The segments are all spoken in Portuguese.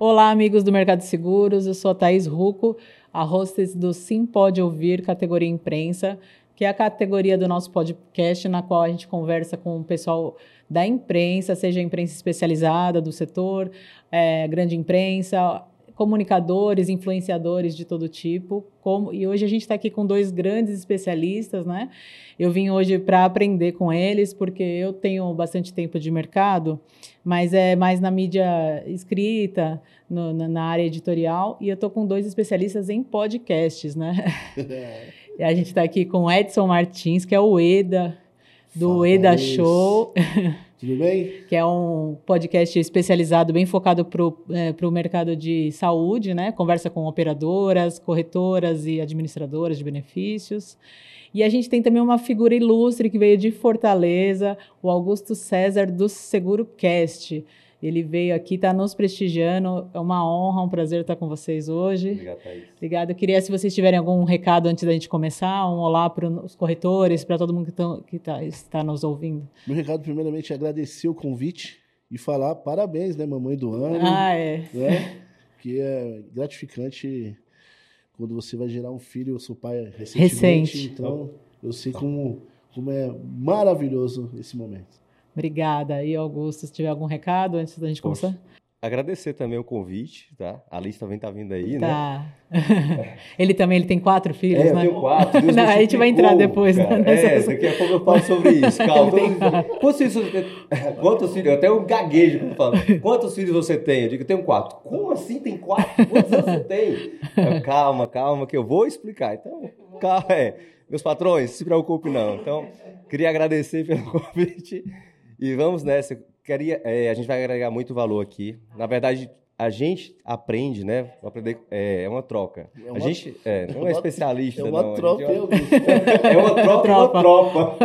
Olá, amigos do Mercado de Seguros. Eu sou a Thaís Ruco, a hostess do Sim Pode Ouvir, categoria imprensa, que é a categoria do nosso podcast na qual a gente conversa com o pessoal da imprensa, seja a imprensa especializada do setor, é, grande imprensa, comunicadores, influenciadores de todo tipo. Como, e hoje a gente está aqui com dois grandes especialistas, né? Eu vim hoje para aprender com eles, porque eu tenho bastante tempo de mercado, mas é mais na mídia escrita, no, na, na, área editorial, e eu estou com dois especialistas em podcasts, né? e a gente está aqui com Edson Martins, que é o EDA, do Fala EDA Show. Tudo bem? que é um podcast especializado, bem focado para o é, mercado de saúde, né? Conversa com operadoras, corretoras e administradoras de benefícios. E a gente tem também uma figura ilustre que veio de Fortaleza, o Augusto César do Seguro Cast. Ele veio aqui, está nos prestigiando. É uma honra, um prazer estar com vocês hoje. Obrigado, Thaís. Obrigado. Eu queria, se vocês tiverem algum recado antes da gente começar, um olá para os corretores, para todo mundo que, tão, que tá, está nos ouvindo. Meu recado, primeiramente, é agradecer o convite e falar parabéns, né, mamãe do ano. Ah, é. Né? que é gratificante quando você vai gerar um filho, eu sou pai recentemente, Recente. então eu sei como, como é maravilhoso esse momento. Obrigada. E Augusto, se tiver algum recado antes da gente Poxa, começar? Agradecer também o convite, tá? A Liz também tá vindo aí, tá. né? ele também ele tem quatro filhos, é, né? Eu tenho quatro. Deus Não, a gente vai entrar depois. Né, é, daqui a pouco eu falo sobre isso. Calma. Quantos filhos, quantos filhos? Eu até um gaguejo quando falo. Quantos filhos você tem? Eu digo, eu tenho quatro. Como assim tem quatro? Quantos anos você tem? Eu, calma, calma, que eu vou explicar. Então, calma, é. Meus patrões, se preocupe não. Então, queria agradecer pelo convite. E vamos nessa. Queria, é, a gente vai agregar muito valor aqui. Na verdade, a gente aprende, né? Aprender, é, é uma troca. É uma, a gente é, não é especialista. É uma não, troca. É, é uma troca, é uma tropa.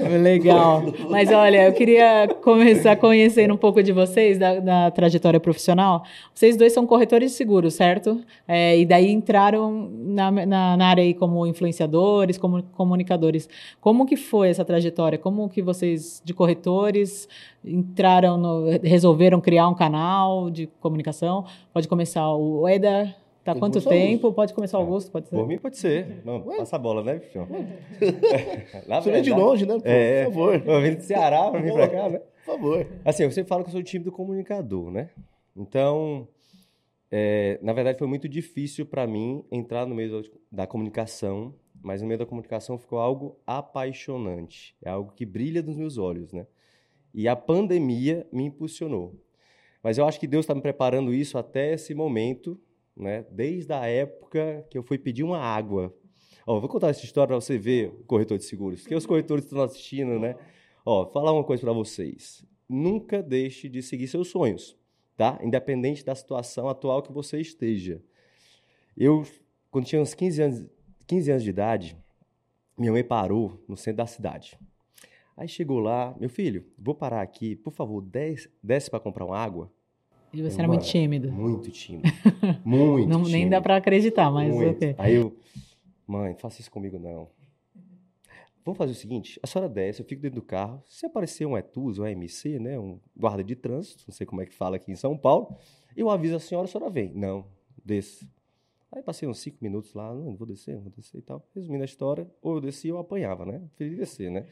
Legal. Mas olha, eu queria começar conhecendo um pouco de vocês, da, da trajetória profissional. Vocês dois são corretores de seguros, certo? É, e daí entraram na, na, na, área aí como influenciadores, como comunicadores. Como que foi essa trajetória? Como que vocês, de corretores, entraram no, resolveram criar um canal de comunicação. Pode começar o Eda. Tá quanto tempo? Pode começar o Augusto, pode ser? Por mim pode ser. Não, passa a bola, né, bicho? Você vem de longe, né? Por, é, por favor. Eu vim do Ceará pra vir pra cá, né? Por favor. Assim, eu sempre falo que eu sou o time do comunicador, né? Então, é, na verdade, foi muito difícil para mim entrar no meio da comunicação, mas no meio da comunicação ficou algo apaixonante. É algo que brilha nos meus olhos, né? E a pandemia me impulsionou. Mas eu acho que Deus está me preparando isso até esse momento, né? desde a época que eu fui pedir uma água. Ó, vou contar essa história para você ver, corretor de seguros, porque os corretores estão assistindo, né? Ó, falar uma coisa para vocês. Nunca deixe de seguir seus sonhos, tá? Independente da situação atual que você esteja. Eu, quando tinha uns 15 anos, 15 anos de idade, minha mãe parou no centro da cidade. Aí chegou lá, meu filho, vou parar aqui, por favor, desce, desce para comprar uma água. E você eu, era muito tímido. Muito tímido. Muito não, tímido. Nem dá para acreditar, mas muito. ok. Aí eu, mãe, faça isso comigo não. Vamos fazer o seguinte, a senhora desce, eu fico dentro do carro, se aparecer um ETUS, um AMC, né, um guarda de trânsito, não sei como é que fala aqui em São Paulo, eu aviso a senhora, a senhora vem. Não, desça. Aí passei uns cinco minutos lá, não, vou descer, vou descer e tal. Resumindo a história, ou eu descia ou eu apanhava, né? Preferi descer, né?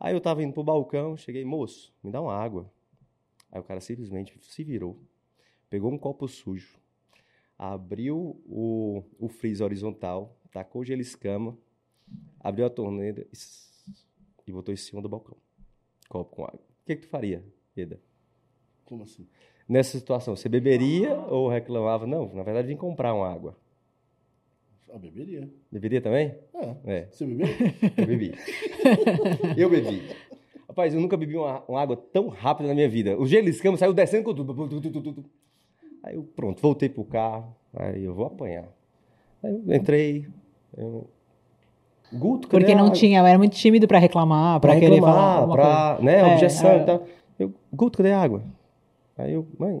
Aí eu tava indo pro balcão, cheguei, moço, me dá uma água. Aí o cara simplesmente se virou, pegou um copo sujo, abriu o, o freezer horizontal, tacou gelo escama, abriu a torneira e botou em cima do balcão. Copo com água. O que, que tu faria, Eda? Como assim? Nessa situação, você beberia ou reclamava? Não, na verdade, vim comprar uma água. Ah, beberia. Beberia também? É. é. Você bebeu? Eu bebi. eu bebi. Rapaz, eu nunca bebi uma, uma, água tão rápida na minha vida. O gelo escama saiu descendo com tudo. Aí eu, pronto, voltei pro carro. Aí eu vou apanhar. Aí eu entrei. Eu... Guto, Porque não tinha, eu era muito tímido para reclamar, para querer falar. Pra, né, é, objeção é. e tal. Eu, Guto, cadê a água? Aí eu, mãe,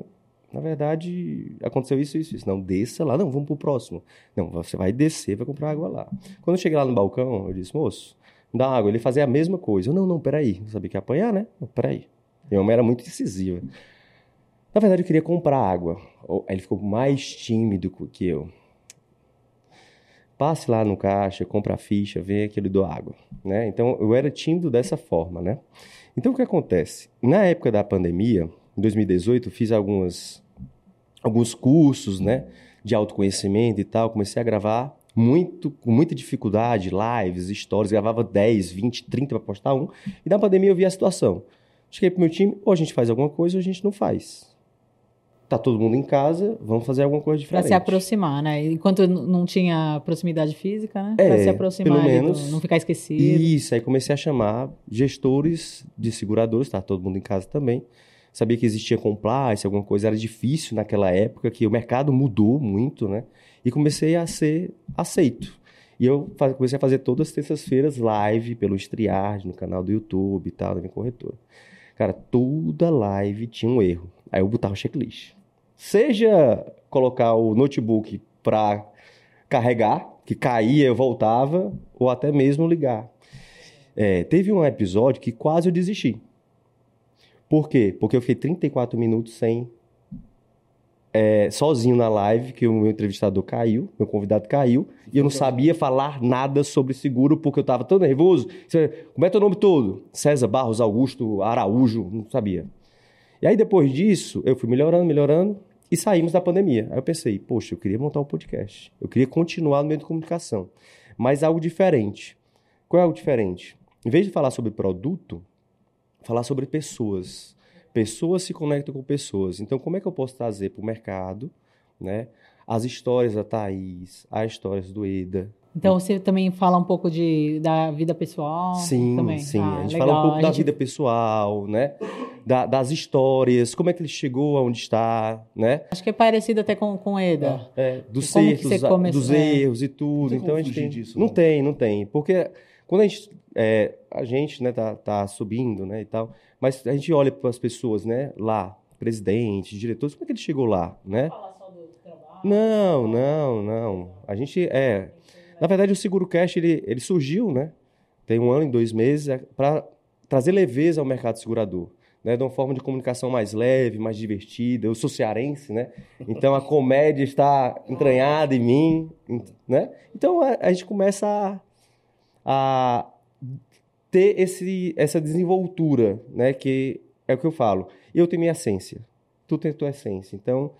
na verdade, aconteceu isso, isso, isso. Não, desça lá. Não, vamos pro próximo. Não, você vai descer, vai comprar água lá. Quando eu cheguei lá no balcão, eu disse, moço, me dá água. Ele fazia a mesma coisa. Eu, não, não, peraí. Não sabia que ia apanhar, né? Peraí. Minha mãe era muito incisiva. Na verdade, eu queria comprar água. Ele ficou mais tímido que eu. Passe lá no caixa, compra a ficha, vem aqui, eu dou água. Né? Então, eu era tímido dessa forma, né? Então, o que acontece? Na época da pandemia, em 2018, fiz algumas, alguns cursos, né? De autoconhecimento e tal. Comecei a gravar muito, com muita dificuldade, lives, stories. Gravava 10, 20, 30 para postar um. E na pandemia eu vi a situação. Cheguei pro meu time, ou a gente faz alguma coisa ou a gente não faz tá todo mundo em casa, vamos fazer alguma coisa diferente. Para se aproximar, né? Enquanto não tinha proximidade física, né? É, para se aproximar, pelo menos, não ficar esquecido. Isso, aí comecei a chamar gestores de seguradores, tá todo mundo em casa também. Sabia que existia compliance, alguma coisa, era difícil naquela época, que o mercado mudou muito, né? E comecei a ser aceito. E eu comecei a fazer todas as terças-feiras live pelo Striard, no canal do YouTube e tal, da minha corretora. Cara, toda live tinha um erro. Aí eu botava checklist. Seja colocar o notebook para carregar, que caía, eu voltava, ou até mesmo ligar. É, teve um episódio que quase eu desisti. Por quê? Porque eu fiquei 34 minutos sem. É, sozinho na live, que o meu entrevistador caiu, meu convidado caiu, e eu não sabia falar nada sobre seguro porque eu estava tão nervoso. Como é teu nome todo? César Barros Augusto Araújo, não sabia. E aí depois disso, eu fui melhorando, melhorando. E saímos da pandemia. Aí eu pensei, poxa, eu queria montar um podcast. Eu queria continuar no meio de comunicação. Mas algo diferente. Qual é algo diferente? Em vez de falar sobre produto, falar sobre pessoas. Pessoas se conectam com pessoas. Então, como é que eu posso trazer para o mercado né, as histórias da Thaís, as histórias do Eda, então você também fala um pouco de, da vida pessoal? Sim, também. sim. Ah, a gente legal. fala um pouco a da gente... vida pessoal, né? Da, das histórias, como é que ele chegou aonde está, né? Acho que é parecido até com, com Eda. É, é dos erros, começou, dos erros e tudo. então a gente tem, disso, não, não tem, não tem, porque quando a gente é, a gente, né, tá, tá subindo, né, e tal, mas a gente olha para as pessoas, né, lá, presidentes, diretores, como é que ele chegou lá, né? Falar só do trabalho. Não, não, não. A gente é na verdade, o Seguro Cash ele, ele surgiu, né? Tem um ano e dois meses é, para trazer leveza ao mercado segurador. Né, de uma forma de comunicação mais leve, mais divertida. Eu sou cearense, né? Então a comédia está entranhada em mim, né? Então a, a gente começa a, ter esse, essa desenvoltura, né? Que é o que eu falo. Eu tenho minha essência, tu tem tua essência. Então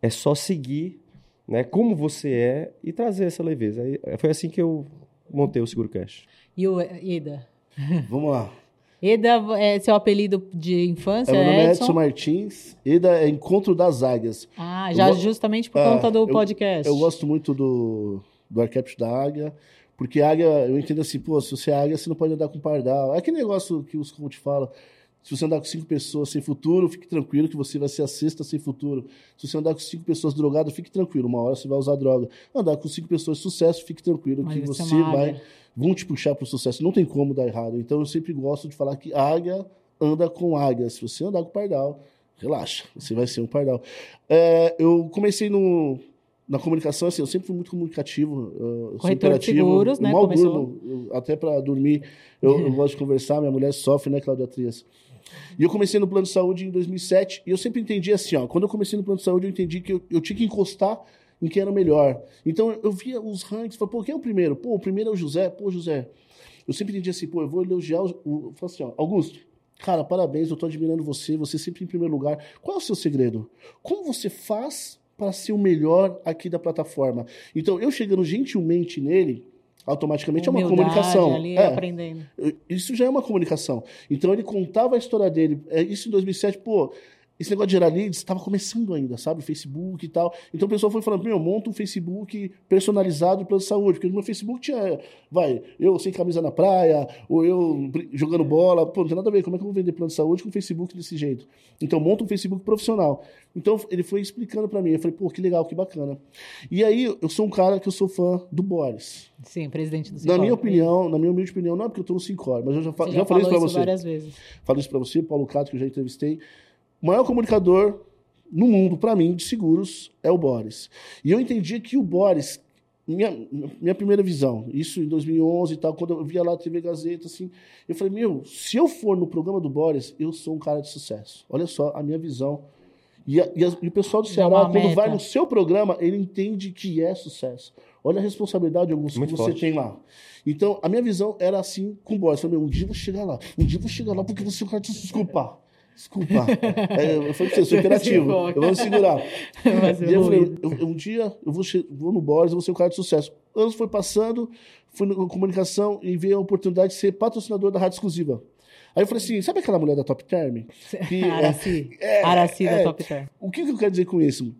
é só seguir né, como você é e trazer essa leveza. foi assim que eu montei o Seguro Cash. E o Eda? Vamos lá. Eda é seu apelido de infância? É, meu nome é Edson Martins. Eda é Encontro das Águias. Ah, já justamente por conta do eu, podcast. Eu gosto muito do, do arquétipo da águia, porque águia, eu entendo assim, pô, se você é águia, você não pode andar com pardal. É aquele negócio que os coach falam. Se você andar com cinco pessoas sem futuro, fique tranquilo que você vai ser a sexta sem futuro. Se você andar com cinco pessoas drogadas, fique tranquilo, uma hora você vai usar droga. Andar com cinco pessoas de sucesso, fique tranquilo Mas que você vai vão te puxar para o sucesso. Não tem como dar errado. Então eu sempre gosto de falar que águia anda com águia. Se você andar com pardal, relaxa, você vai ser um pardal. É, eu comecei no, na comunicação, assim, eu sempre fui muito comunicativo, uh, Corretor de seguros, né? Mal Começou... durmo, eu, até para dormir, eu, eu, gosto de conversar, minha mulher sofre, né, Cláudia Trias? E eu comecei no plano de saúde em 2007 e eu sempre entendi assim, ó, quando eu comecei no plano de saúde eu entendi que eu, eu tinha que encostar em quem era melhor. Então eu via os rankings, falei, pô, quem é o primeiro? Pô, o primeiro é o José, pô, José. Eu sempre entendi assim, pô, eu vou elogiar o, o falei assim, ó, Augusto, cara, parabéns, eu tô admirando você, você sempre em primeiro lugar. Qual é o seu segredo? Como você faz para ser o melhor aqui da plataforma? Então, eu chegando gentilmente nele, automaticamente Humildade, é uma comunicação. Ali, é, aprendendo. Isso já é uma comunicação. Então ele contava a história dele. É, isso em 2007, pô, esse negócio de gerar leads estava começando ainda, sabe? Facebook e tal. Então o pessoal foi falando, meu, monta um Facebook personalizado para saúde. Porque no meu Facebook tinha, vai, eu sem camisa na praia, ou eu jogando bola. Pô, não tem nada a ver. Como é que eu vou vender plano de saúde com Facebook desse jeito? Então monta um Facebook profissional. Então ele foi explicando para mim. Eu falei, pô, que legal, que bacana. E aí eu sou um cara que eu sou fã do Boris. Sim, presidente do Sincor. Na minha opinião, na minha humilde opinião, não é porque eu tô no Sincor, mas eu já, já, já falei isso para você. várias vezes. Falei isso para você, Paulo Cato, que eu já entrevistei. O maior comunicador no mundo, para mim, de seguros, é o Boris. E eu entendi que o Boris, minha, minha primeira visão, isso em 2011 e tal, quando eu via lá a TV Gazeta, assim, eu falei, meu, se eu for no programa do Boris, eu sou um cara de sucesso. Olha só a minha visão E, a- e as- e o pessoal do Ceará, quando meta. vai no seu programa, ele entende que é sucesso. Olha a responsabilidade Augusto, Muito que você forte. tem lá. Então, a minha visão era assim com o Boris. Eu falei, meu, um dia eu vou chegar lá. Um dia eu vou chegar lá porque você é o cara de desculpa. Desculpa. É, eu falei pra você, eu sou imperativo. Eu vou me segurar. Vai ser E eu falei, eu- eu- um dia eu vou, vou no Boris, eu vou ser um cara de sucesso. Anos foi passando, fui na comunicação e veio a oportunidade de ser patrocinador da Rádio Exclusiva. Aí eu falei assim, sabe aquela mulher da Top Term? Que, é, Araci. é, Araci da é. Top Term. o que, que eu quero dizer com isso?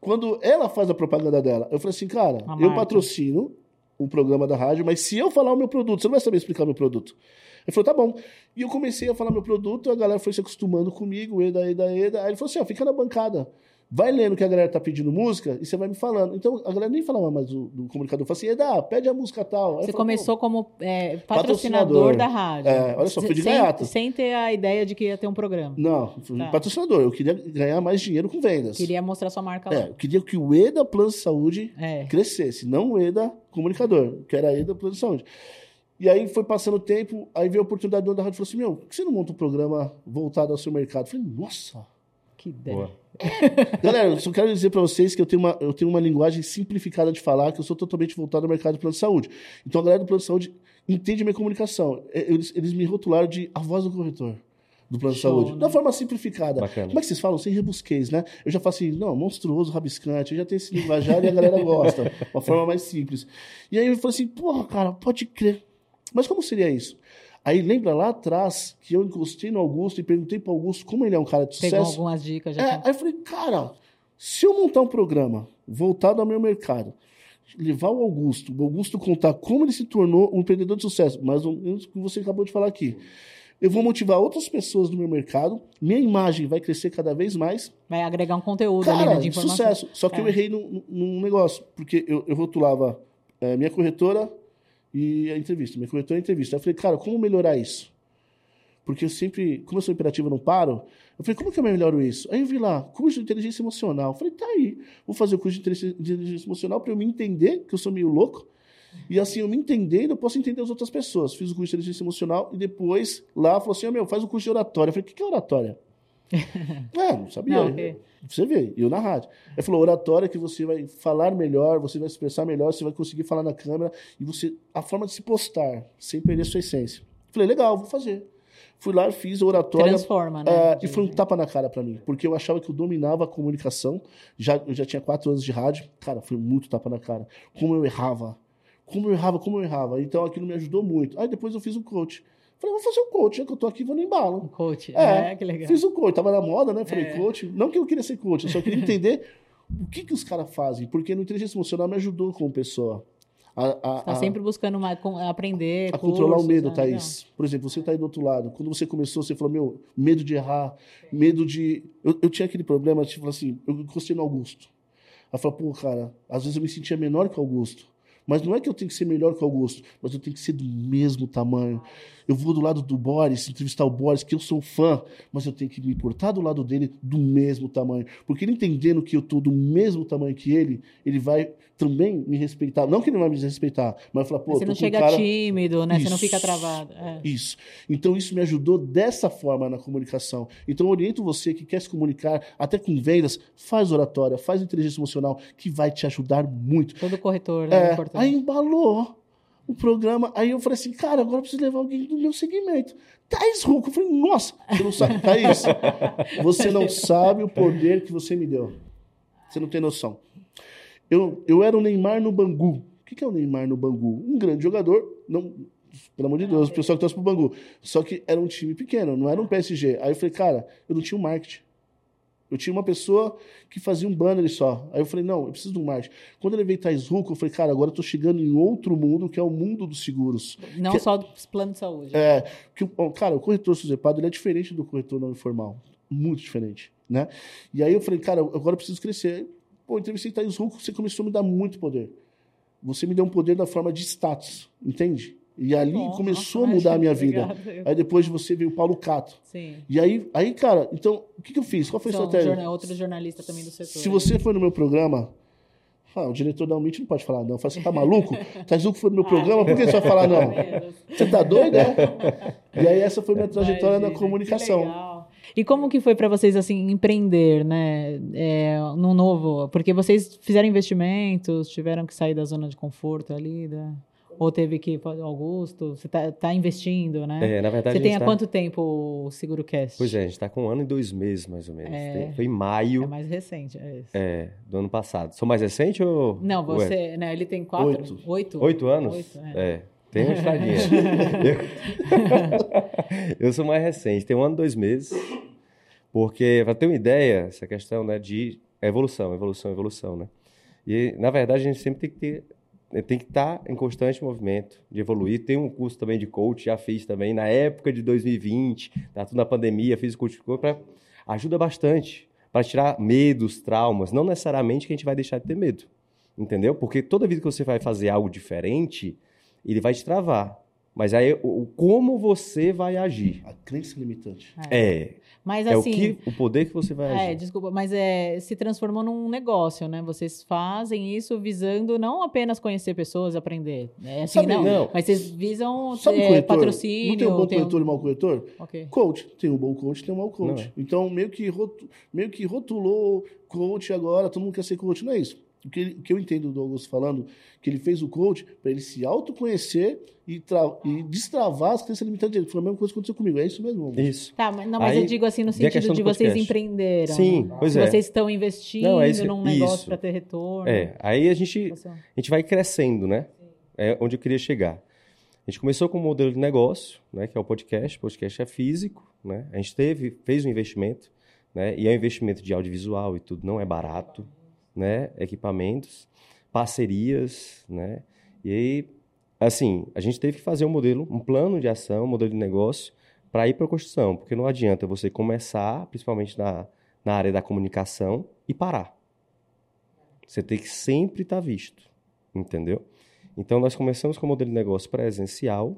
Quando ela faz a propaganda dela, eu falei assim, cara, A eu marca. patrocino o programa da rádio, mas se eu falar o meu produto, você não vai saber explicar o meu produto. Ele falou, tá bom. E eu comecei a falar meu produto, a galera foi se acostumando comigo, Eda, Eda, Eda. Aí ele falou assim, ó, fica na bancada. Vai lendo que a galera tá pedindo música e você vai me falando. Então, a galera nem falava mais do, do comunicador. Falou assim, Eda, pede a música tal. Aí Você falei, começou como é, Patrocinador. patrocinador da rádio. É, olha só, foi de sem, gaiato. sem ter a ideia de que ia ter um programa. "Pô, Não, fui Tá. patrocinador. Eu queria ganhar mais dinheiro com vendas. Queria mostrar sua marca lá. É, eu queria que o EDA Plano de Saúde É. crescesse, não o EDA comunicador, que era EDA Plano de Saúde. E aí foi passando o tempo, aí veio a oportunidade do dono da rádio e falou assim: Meu, por que você não monta um programa voltado ao seu mercado? Eu falei, nossa. Que ideia. Galera, eu só quero dizer para vocês que eu tenho, uma, eu tenho uma linguagem simplificada de falar, que eu sou totalmente voltado ao mercado do plano de saúde. Então a galera do plano de saúde entende minha comunicação. É, Eles, eles me rotularam de a voz do corretor do plano Show, de saúde. né? Da forma simplificada. Bacana. Como é que vocês falam? Sem rebusquês, né? Eu já falo assim, não, monstruoso, rabiscante, eu já tenho esse linguajar e a galera gosta. Uma forma mais simples. E aí eu falei assim, porra, cara, pode crer. Mas como seria isso? Aí lembra lá atrás que eu encostei no Augusto e perguntei para Augusto como ele é um cara de Pegou sucesso. algumas dicas já. É, aí eu falei, cara, se eu montar um programa voltado ao meu mercado, levar o Augusto, o Augusto contar como ele se tornou um empreendedor de sucesso, mais ou menos o que você acabou de falar aqui. Eu vou motivar outras pessoas no meu mercado, minha imagem vai crescer cada vez mais. Vai agregar um conteúdo ali, Cara, né, de informação. sucesso. Só que É. eu errei num, num negócio, porque eu, eu rotulava é, minha corretora e a entrevista. Minha corretora e a entrevista. Eu falei, cara, como melhorar isso? Porque eu sempre, como eu sou imperativo, eu não paro. Eu falei, como que eu melhoro isso? Aí eu vi lá, curso de inteligência emocional. Eu falei, tá aí. Vou fazer o curso de inteligência- emocional para eu me entender, que eu sou meio louco. E assim, eu me entendendo, eu posso entender as outras pessoas. Fiz o curso de inteligência emocional e depois lá falou assim: ó, meu, faz o curso de oratória. Eu falei, o que é oratória? é, não sabia. Não, ok. Você vê, eu na rádio. Ele falou, oratória que você vai falar melhor, você vai expressar melhor, você vai conseguir falar na câmera e você a forma de se postar, sem perder sua essência. Falei, legal, vou fazer. Fui lá, fiz oratória. Transforma, né? É, e foi um tapa na cara pra mim, porque eu achava que eu dominava a comunicação. Já, eu já tinha quatro anos de rádio. Cara, foi muito tapa na cara. Como eu errava. Como eu errava, como eu errava. Então aquilo me ajudou muito. Aí depois eu fiz um coach. Falei, vou fazer um coach, já que eu tô aqui, vou no Um embalo. coach. É, É, que legal. Fiz um coach, tava na moda, né? Falei, É. coach. Não que eu queria ser coach, eu só queria entender o que, que os caras fazem. Porque no inteligência emocional me ajudou como pessoa. A, a, Tá sempre buscando aprender. a controlar o cursos, medo, né? Thaís. Por exemplo, você tá aí do outro lado. Quando você começou, você falou, meu, medo de errar, medo de. Eu, eu tinha aquele problema, tipo assim, eu encostei no Augusto. Aí eu falei, pô, cara, às vezes eu me sentia menor que o Augusto. Mas não é que eu tenho que ser melhor que o Augusto, mas eu tenho que ser do mesmo tamanho. Eu vou do lado do Boris, entrevistar o Boris, que eu sou fã, mas eu tenho que me portar do lado dele do mesmo tamanho. Porque ele entendendo que eu tô do mesmo tamanho que ele, ele vai também me respeitar. Não que ele não vai me respeitar, mas vai falar, pô, Você não com um chega cara... tímido, né? Você não Isso. fica travado. É. Isso. Então isso me ajudou dessa forma na comunicação. Então eu oriento você que quer se comunicar, até com vendas, faz oratória, faz inteligência emocional, que vai te ajudar muito. Todo corretor, né? É, importante. aí embalou o programa. Aí eu falei assim, cara, agora eu preciso levar alguém do meu segmento. Thaís Ruco. Eu falei, nossa, você não sabe, Thaís, você não sabe o poder que você me deu. Você não tem noção. Eu, eu era o Neymar no Bangu. O que é o Neymar no Bangu? Um grande jogador, não, pelo amor de Deus, o pessoal que torce pro Bangu. Só que era um time pequeno, não era um PSG. Aí eu falei, cara, eu não tinha um marketing. Eu tinha uma pessoa que fazia um banner só. Aí eu falei, não, eu preciso de um marketing. Quando eu levei Thais Ruco, eu falei, cara, agora eu tô chegando em outro mundo, que é o mundo dos seguros. Não que- só dos planos de saúde. É, que, cara, o corretor Suzepado ele é diferente do corretor não informal. Muito diferente, né? E aí eu falei, cara, agora eu preciso crescer. Pô, entrevistei Thais Ruco, você começou a me dar muito poder. Você me deu um poder da forma de status, entende? E ali Bom, começou nossa, a mudar a minha vida. Aí depois de você veio o Paulo Cato. Sim. E aí, aí cara, então, o que, que eu fiz? Qual foi a estratégia? jorna- outros jornalistas também do setor. Se você foi no meu programa, ah, o diretor da Umit não pode falar não. Fala, você tá maluco? Thais Ruco foi no meu programa, por que você vai falar não? Você tá doido, né? E aí essa foi minha trajetória na Imagina, comunicação. que legal. E como que foi para vocês assim empreender, né, é, no novo? Porque vocês fizeram investimentos, tiveram que sair da zona de conforto ali, da... ou teve que Augusto, você está tá investindo, né? É, na verdade. Você tem há tá... quanto tempo o Seguro Cast? Pois é, a gente está com um ano e dois meses mais ou menos. É... Foi em maio. É mais recente, é isso. É, do ano passado. Sou mais recente ou? Não, você, ou é? né? Ele tem quatro, oito, oito, oito anos. Oito, é. é. Tem uma estradinha. eu... eu sou mais recente, tem um ano e dois meses. Porque, para ter uma ideia, essa questão né, de evolução, evolução, evolução, né? E, na verdade, a gente sempre tem que ter tem que estar tá em constante movimento de evoluir. Tem um curso também de coach, já fiz também na época de 2020, tá tudo na pandemia, fiz o coach para ajuda bastante para tirar medos, traumas, não necessariamente que a gente vai deixar de ter medo. Entendeu? Porque toda vez que você vai fazer algo diferente, ele vai te travar. Mas aí, o, como você vai agir? A crença limitante. É. é. Mas, é assim, o, que, o poder que você vai agir. É, desculpa, mas é, se transformou num negócio, né? Vocês fazem isso visando não apenas conhecer pessoas, aprender. É assim, Sabe, não, não, Mas vocês visam Sabe é, corretor? patrocínio. Não tem um bom tem corretor um... e mau corretor? Okay. Coach. Tem um bom coach tem um mau coach. Não. Então, meio que, rotu... meio que rotulou coach agora, todo mundo quer ser coach. Não é isso. O que, o que eu entendo do Augusto falando, que ele fez o coach para ele se autoconhecer e, tra... e destravar as crenças limitantes dele. Foi a mesma coisa que aconteceu comigo. É isso mesmo, Augusto? Isso. Tá, mas, não, mas Aí, eu digo assim no sentido de vocês empreenderam. Sim, pois se é. vocês estão investindo não, é isso, num negócio para ter retorno. É, aí a gente, a gente vai crescendo, né? É onde eu queria chegar. A gente começou com um modelo de negócio, né, que é o podcast. O podcast é físico, né? A gente teve, fez um investimento, né? E é um investimento de audiovisual e tudo, não é barato né, equipamentos, parcerias, né? E aí, assim, a gente teve que fazer um modelo, um plano de ação, um modelo de negócio para ir para a construção, porque não adianta você começar, principalmente na, na área da comunicação, e parar. Você tem que sempre estar tá visto, entendeu? Então, nós começamos com o modelo de negócio presencial,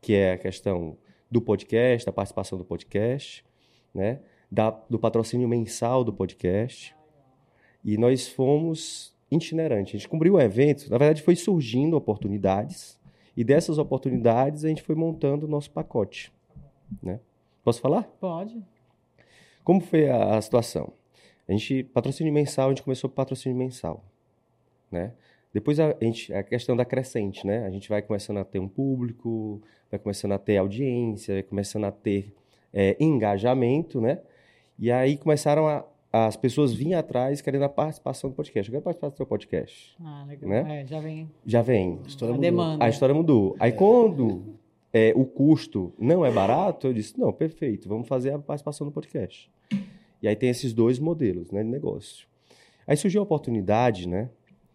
que é a questão do podcast, da participação do podcast, né? Da, do patrocínio mensal do podcast, e nós fomos itinerantes. A gente cumpriu o evento, na verdade foi surgindo oportunidades, e dessas oportunidades a gente foi montando o nosso pacote. Né? Posso falar? Pode. Como foi a, a situação? A gente, patrocínio mensal, a gente começou com patrocínio mensal. Né? Depois a, a, gente, a questão da crescente, né? A gente vai começando a ter um público, vai começando a ter audiência, vai começando a ter é, engajamento, né? E aí começaram a, as pessoas vinham atrás querendo a participação do podcast. Eu quero participar do seu podcast. Ah, legal. Né? É, já vem. Já vem. A história a mudou. demanda. A história mudou. Aí quando é, o custo não é barato, eu disse, não, perfeito, vamos fazer a participação do podcast. E aí tem esses dois modelos né, de negócio. Aí surgiu a oportunidade, né,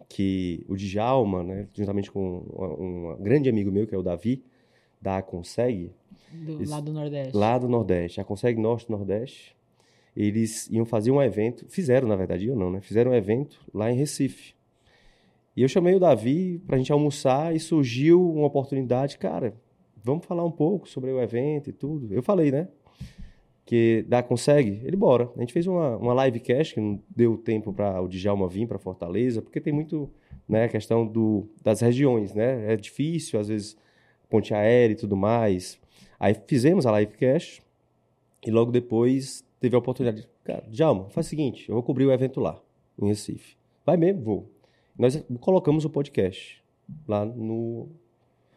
que o Djalma, né, juntamente com um, um grande amigo meu, que é o Davi, da Consegue. Do, eles, lá do Nordeste. Lá do Nordeste. A Consegue Norte Nordeste eles iam fazer um evento, fizeram na verdade, eu não, né? Fizeram um evento lá em Recife. E eu chamei o Davi para a gente almoçar e surgiu uma oportunidade, cara, vamos falar um pouco sobre o evento e tudo. Eu falei, né? Que dá consegue? Ele bora. A gente fez uma, uma livecast que não deu tempo para o Djalma vir para Fortaleza, porque tem muito, né, a questão do, das regiões, né? É difícil às vezes ponte aérea e tudo mais. Aí fizemos a livecast e logo depois teve a oportunidade. Cara, Djalma, faz o seguinte, eu vou cobrir o evento lá, em Recife. Vai mesmo? Vou. Nós colocamos o podcast lá no...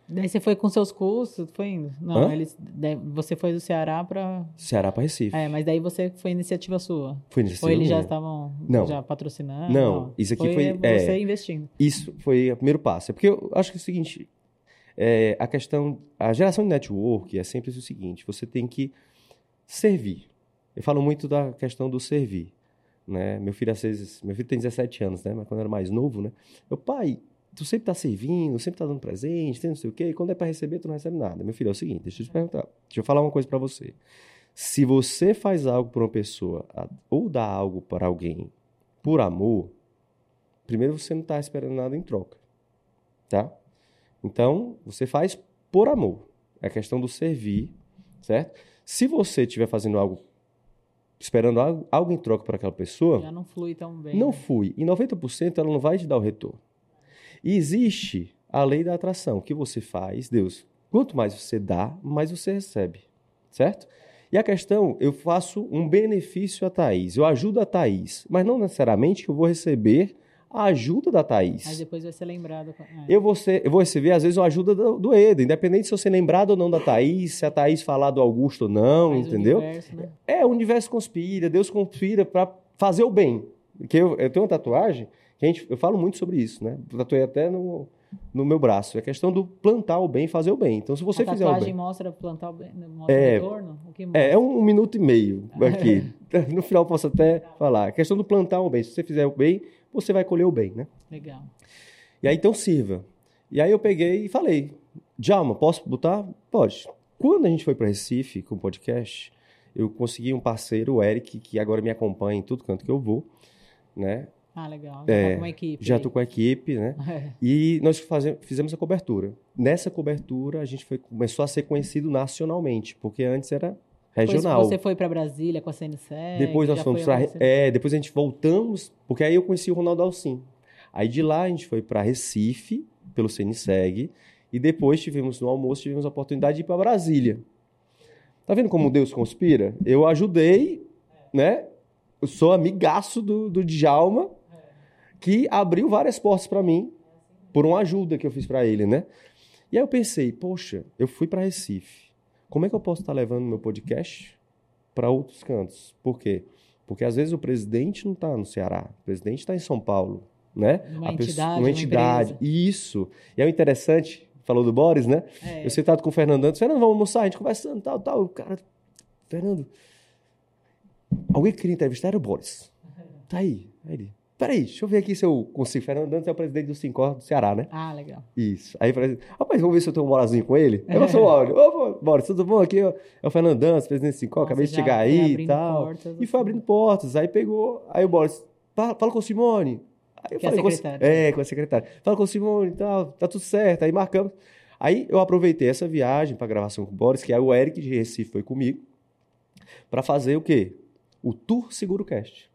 Daí você foi com seus cursos, foi indo? Não, Hã? eles, você foi do Ceará para... Ceará para Recife. É, mas daí você foi iniciativa sua? Foi iniciativa Ou eles já estavam Não. já patrocinando? Não, isso aqui foi- você é. investindo. Isso foi o primeiro passo. É porque eu acho que é o seguinte, é, a questão, a geração de network é sempre o seguinte, você tem que servir. Eu falo muito da questão do servir. Né? Meu filho às vezes, meu filho tem 17 anos, né? Mas quando era mais novo, né? Meu pai, tu sempre tá servindo, sempre tá dando presente, tem não sei o quê, e quando é para receber, tu não recebe nada. Meu filho, é o seguinte, deixa eu te perguntar, deixa eu falar uma coisa para você. Se você faz algo por uma pessoa ou dá algo para alguém por amor, primeiro você não está esperando nada em troca, tá? Então, você faz por amor. É a questão do servir, certo? Se você estiver fazendo algo, esperando algo, algo em troca para aquela pessoa, Já não flui tão bem. não né? fui. E 90% ela não vai te dar o retorno. E existe a lei da atração, que você faz, Deus. Quanto mais você dá, mais você recebe. Certo? E a questão, eu faço um benefício à Thaís, eu ajudo a Thaís, mas não necessariamente que eu vou receber a ajuda da Thaís. Aí depois vai ser lembrado. É. Eu, vou ser, eu vou receber, às vezes, a ajuda do, do Eda, independente se eu ser lembrado ou não da Thaís, se a Thaís falar do Augusto ou não, Mais o entendeu? universo, né? É, o universo conspira, Deus conspira para fazer o bem. Que eu, eu tenho uma tatuagem, que a gente, eu falo muito sobre isso, né? Tatuei até no, no meu braço. É questão do plantar o bem, fazer o bem. Então, se você a fizer o tatuagem bem. mostra plantar o bem, mostra É, o retorno? O que mostra? É, é um minuto e meio aqui. No final posso até falar. A questão do plantar o bem. Se você fizer o bem, você vai colher o bem, né? Legal. E aí, então, sirva. E aí eu peguei e falei, Djalma, posso botar? Pode. Quando a gente foi para Recife com o podcast, eu consegui um parceiro, o Eric, que agora me acompanha em tudo canto que eu vou, né? Ah, legal. Já É, tá com uma equipe. Já aí. estou com a equipe, né? É. E nós faze- fizemos a cobertura. Nessa cobertura, a gente foi- começou a ser conhecido nacionalmente, porque antes era Depois regional. você foi para Brasília com a CNC. Depois nós fomos para. É, depois a gente voltamos, porque aí eu conheci o Ronaldo Alcim. Aí de lá a gente foi para Recife, pelo CNSEG, e depois tivemos no almoço, tivemos a oportunidade de ir para Brasília. Tá vendo como Deus conspira? Eu ajudei, né? Eu sou amigaço do, do Djalma, que abriu várias portas para mim, por uma ajuda que eu fiz para ele, né? E aí eu pensei, poxa, eu fui para Recife. Como é que eu posso estar levando meu podcast para outros cantos? Por quê? Porque às vezes o presidente não está no Ceará, o presidente está em São Paulo, né? Uma A pessoa- entidade, uma uma entidade. empresa. Isso. E é o interessante, falou do Boris, né? É. Eu sentado com o Fernando antes, Fernando, vamos almoçar, a gente conversando, tal, tal. O cara, Fernando, alguém que queria entrevistar era o Boris. Tá aí. Aí ele, peraí, deixa eu ver aqui se eu consigo. Fernando Dantas é o presidente do Sincor do Ceará, né? Ah, legal. Isso. Aí falei rapaz, vamos ver se eu tenho um molazinho com ele. Eu sou o áudio. Ô, Boris, tudo bom aqui? É o Fernando Dantas, presidente do Sincor, Nossa, acabei de chegar aí e tal. portas, E foi assim. abrindo portas. Aí pegou, aí o Boris, fala, com o Simone. Aí eu Que é a falei com a- secretária. É, com a secretária. Fala com o Simone e tal, tá tudo certo. Aí marcamos. Aí eu aproveitei essa viagem para gravação com o Boris, que aí o Eric de Recife foi comigo, para fazer o quê? O Tour Seguro Cast.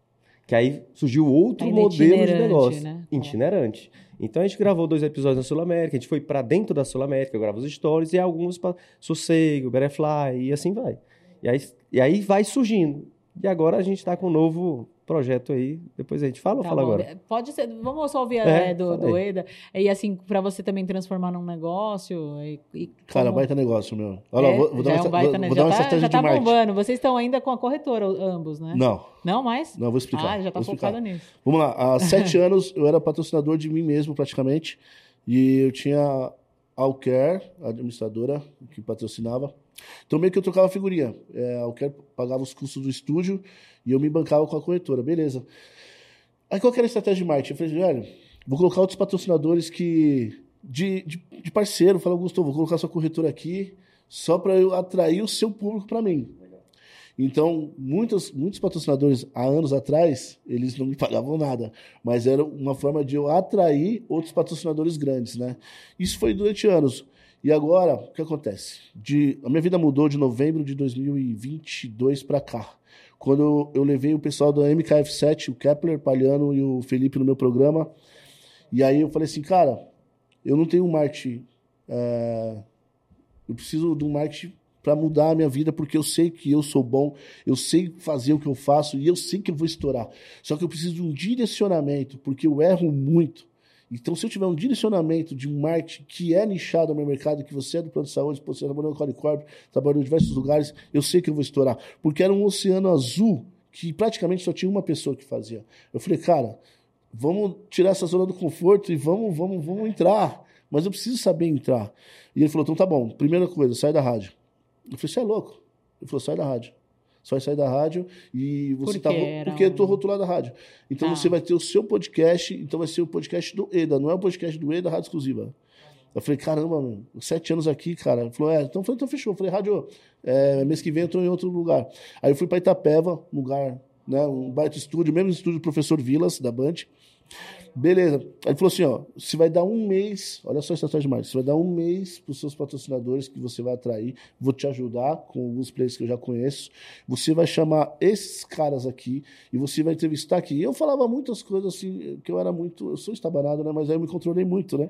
Que aí surgiu outro Ainda modelo de negócio. né? Itinerante. Então a gente gravou dois episódios na Sul América, a gente foi para dentro da Sul América, eu gravo os stories e alguns para Sossego, Butterfly e assim vai. E aí, e aí vai surgindo. E agora a gente está com um novo projeto aí. Depois a gente fala ou Tá fala bom. agora? Pode ser. Vamos só ouvir É, é, do, do. Eda. E assim, para você também transformar num negócio. E, e Cara, como- baita negócio, meu. Olha lá, É, vou, vou dar uma, é um baita, vou- né? vou já dar uma tá, estratégia já tá de marketing. bombando. Vocês estão ainda com a corretora, ambos, né? Não, Não mais? não, vou explicar. Ah, já tá focado nisso. Vamos lá, há sete anos eu era patrocinador de mim mesmo, praticamente. E eu tinha Alcare, a administradora, que patrocinava. Então meio que eu trocava figurinha. É, pagava os custos do estúdio e eu me bancava com a corretora, beleza. Aí qual era a estratégia de marketing? Eu falei, velho, vou colocar outros patrocinadores que. De, de, de parceiro, falei, Augusto, vou colocar sua corretora aqui só para eu atrair o seu público para mim. Então, muitos, muitos patrocinadores, há anos atrás, eles não me pagavam nada, mas era uma forma de eu atrair outros patrocinadores grandes, né? Isso foi durante anos. E agora, o que acontece? De, a minha vida mudou de novembro de 2022 para cá. Quando eu, levei o pessoal da MKF7, o Kepler, Palhano e o Felipe no meu programa, e aí eu falei assim, cara, eu não tenho marketing, é, eu preciso de um marketing para mudar a minha vida, porque eu sei que eu sou bom, eu sei fazer o que eu faço e eu sei que eu vou estourar. Só que eu preciso de um direcionamento, porque eu erro muito. Então, se eu tiver um direcionamento de um marketing que é nichado no meu mercado, que você é do plano de saúde, você trabalhou no Qualicorp, trabalhou em diversos lugares, eu sei que eu vou estourar. Porque era um oceano azul que praticamente só tinha uma pessoa que fazia. Eu falei, cara, vamos tirar essa zona do conforto e vamos, vamos, vamos entrar. Mas eu preciso saber entrar. E ele falou, então tá bom, primeira coisa, sai da rádio. Eu falei, você é louco? Ele falou, sai da rádio. Só vai sair da rádio e você Por tá. Porque eu tô rotulado da rádio. Então Ah. você vai ter o seu podcast, então vai ser o podcast do EDA, não é o podcast do EDA Rádio Exclusiva. Eu falei, caramba, mano, sete anos aqui, cara. Ele falou, é, então, eu falei, então fechou. Eu falei, rádio, é, mês que vem eu tô em outro lugar. Aí eu fui para Itapeva, um lugar, né, um baita estúdio, mesmo estúdio do professor Vilas, da Band. Beleza. Aí ele falou assim, ó, você vai dar um mês, olha só a estratégia de marketing, você vai dar um mês para os seus patrocinadores que você vai atrair, vou te ajudar com alguns players que eu já conheço, você vai chamar esses caras aqui e você vai entrevistar aqui. Eu falava muitas coisas assim, que eu era muito, eu sou estabanado, né, mas aí eu me controlei muito, né?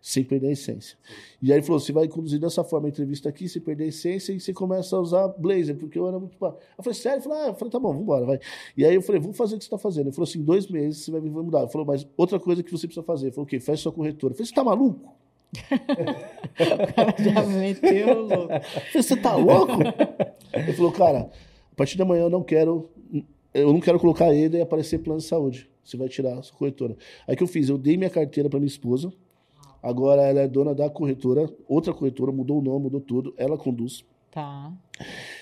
Sem perder a essência. E aí ele falou: você vai conduzir dessa forma a entrevista aqui, sem perder a essência, e você começa a usar blazer, porque eu era muito. Eu falei, sério? Eu falei, ah, eu falei, tá bom, vamos embora, vai. E aí eu falei, vamos fazer o que você está fazendo. Ele falou assim: dois meses você vai mudar. Ele falou, mas outra coisa que você precisa fazer. Ele falou, o quê? Fecha sua corretora. Eu falei, você tá maluco? o cara já meteu louco. Você tá louco? Ele falou, cara, a partir de amanhã eu não quero. Eu não quero colocar ele e aparecer plano de saúde. Você vai tirar a sua corretora. Aí que eu fiz? Eu dei minha carteira para minha esposa. Agora ela é dona da corretora, outra corretora, mudou o nome, mudou tudo. Ela conduz. Tá.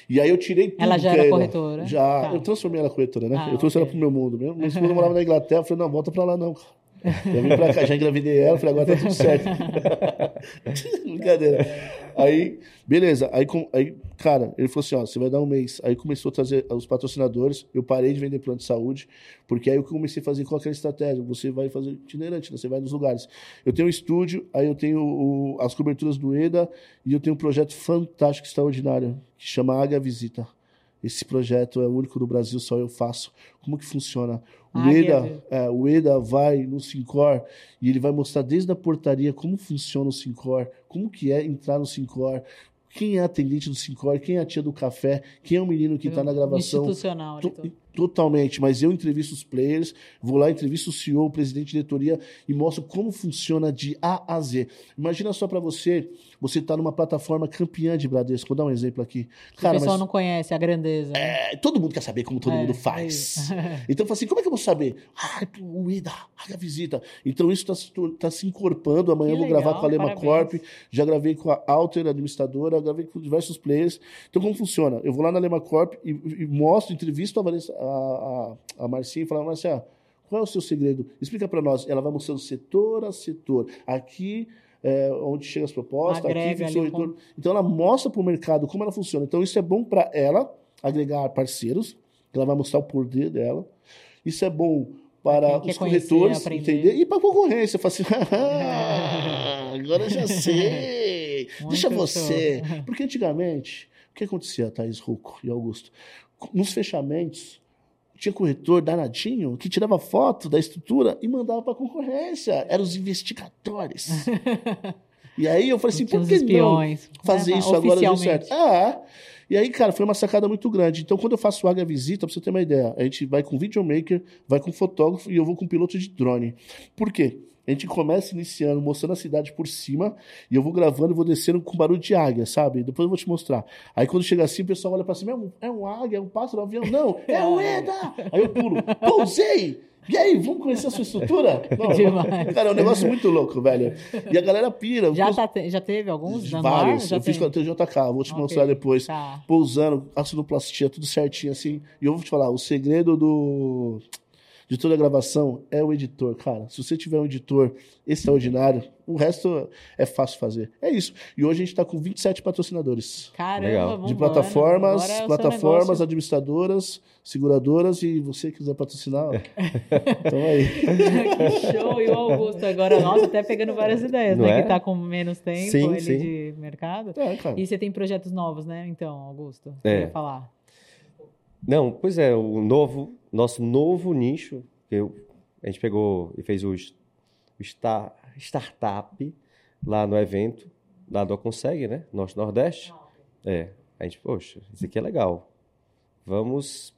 E aí eu tirei tudo. Ela já era corretora? Já. Tá. Eu transformei ela corretora, né? Ah, eu trouxe ok. ela pro meu mundo mesmo. Minha esposa morava na Inglaterra. Eu falei, não, volta pra lá não, cara. Já vim pra cá, já engravidei ela, falei, agora tá tudo certo. Brincadeira. Aí, beleza. Aí, com- aí, cara, ele falou assim: ó, você vai dar um mês. Aí começou a trazer os patrocinadores. Eu parei de vender plano de saúde, porque aí eu comecei a fazer qual que era a estratégia. Você vai fazer itinerante, né? você vai nos lugares. Eu tenho um estúdio, aí eu tenho o- as coberturas do EDA e eu tenho um projeto fantástico, extraordinário, que chama Águia Visita. Esse projeto é o único do Brasil, só eu faço. Como que funciona? O Águia EDA, é, o EDA vai no Sincor e ele vai mostrar desde a portaria como funciona o Sincor, como que é entrar no Sincor, quem é atendente do Sincor, quem é a tia do café, quem é o menino que está na gravação. Institucional. tudo. Totalmente, mas eu entrevisto os players, vou lá, entrevisto o CEO, o presidente de diretoria e mostro como funciona de A a Z. Imagina só para você, você tá numa plataforma campeã de Bradesco, vou dar um exemplo aqui. o Cara, pessoal mas não conhece a grandeza. é, todo mundo quer saber como todo É, mundo é faz. isso. Então, eu falo assim, como é que eu vou saber? Ah, o IDA, a visita. Então, isso está tá se incorporando. Amanhã Que eu vou gravar legal, com a Lema parabéns. Corp, já gravei com a Alter, administradora, gravei com diversos players. Então, como funciona? Eu vou lá na Lema Corp e, e mostro, entrevisto a, Vanessa, a, a, a Marcinha e falo, Marcia, qual é o seu segredo? Explica para nós. Ela vai mostrando setor a setor. Aqui é, onde chegam as propostas, Agrega aqui fica o retorno. Então ela mostra para o mercado como ela funciona. Então isso é bom para ela agregar parceiros, ela vai mostrar o poder dela. Isso é bom para os conhecer, corretores entender e para a concorrência. Fala assim, "Ah, agora eu já sei. Deixa você. Porque antigamente, o que acontecia, Thaís Ruco e Augusto? Nos fechamentos, tinha corretor danadinho que tirava foto da estrutura e mandava para a concorrência. Eram os investigadores. E aí eu falei assim, por que não espiões. fazer né, isso agora deu certo? Ah, e aí, cara, foi uma sacada muito grande. Então, quando eu faço o Águia Visita, pra você ter uma ideia, a gente vai com videomaker, vai com fotógrafo e eu vou com piloto de drone. Por quê? A gente começa iniciando, mostrando a cidade por cima, e eu vou gravando e vou descendo com barulho de águia, sabe? Depois eu vou te mostrar. Aí quando chega assim, o pessoal olha pra cima, é um, é um águia, é um pássaro, é um avião. Não, é o EDA! Aí eu pulo, pousei! E aí, vamos conhecer a sua estrutura? Não, Demais. cara, é um negócio muito louco, velho. E a galera pira. Já, tá te- já teve alguns? Vários. Já eu fiz com a TJK, vou te Ok. mostrar depois. Tá. Pousando, assinoplastia, tudo certinho assim. E eu vou te falar, o segredo do de toda a gravação é o editor, cara. Se você tiver um editor extraordinário, o resto é fácil fazer. É isso. E hoje a gente está com 27 patrocinadores. Caramba, De plataformas, é plataformas, administradoras, seguradoras e você quiser patrocinar, ó. então aí. que show! E o Augusto agora, nossa, até pegando várias ideias, Não né? é? Que tá com menos tempo Sim, ele sim. de mercado. É, cara. E você tem projetos novos, né? Então, Augusto, É. eu ia falar. Não, pois é, o novo, nosso novo nicho, que eu, a gente pegou e fez o, o sta- startup lá no evento, lá do Consegue, né? Norte Nordeste. É, a gente, poxa, isso aqui é legal. Vamos.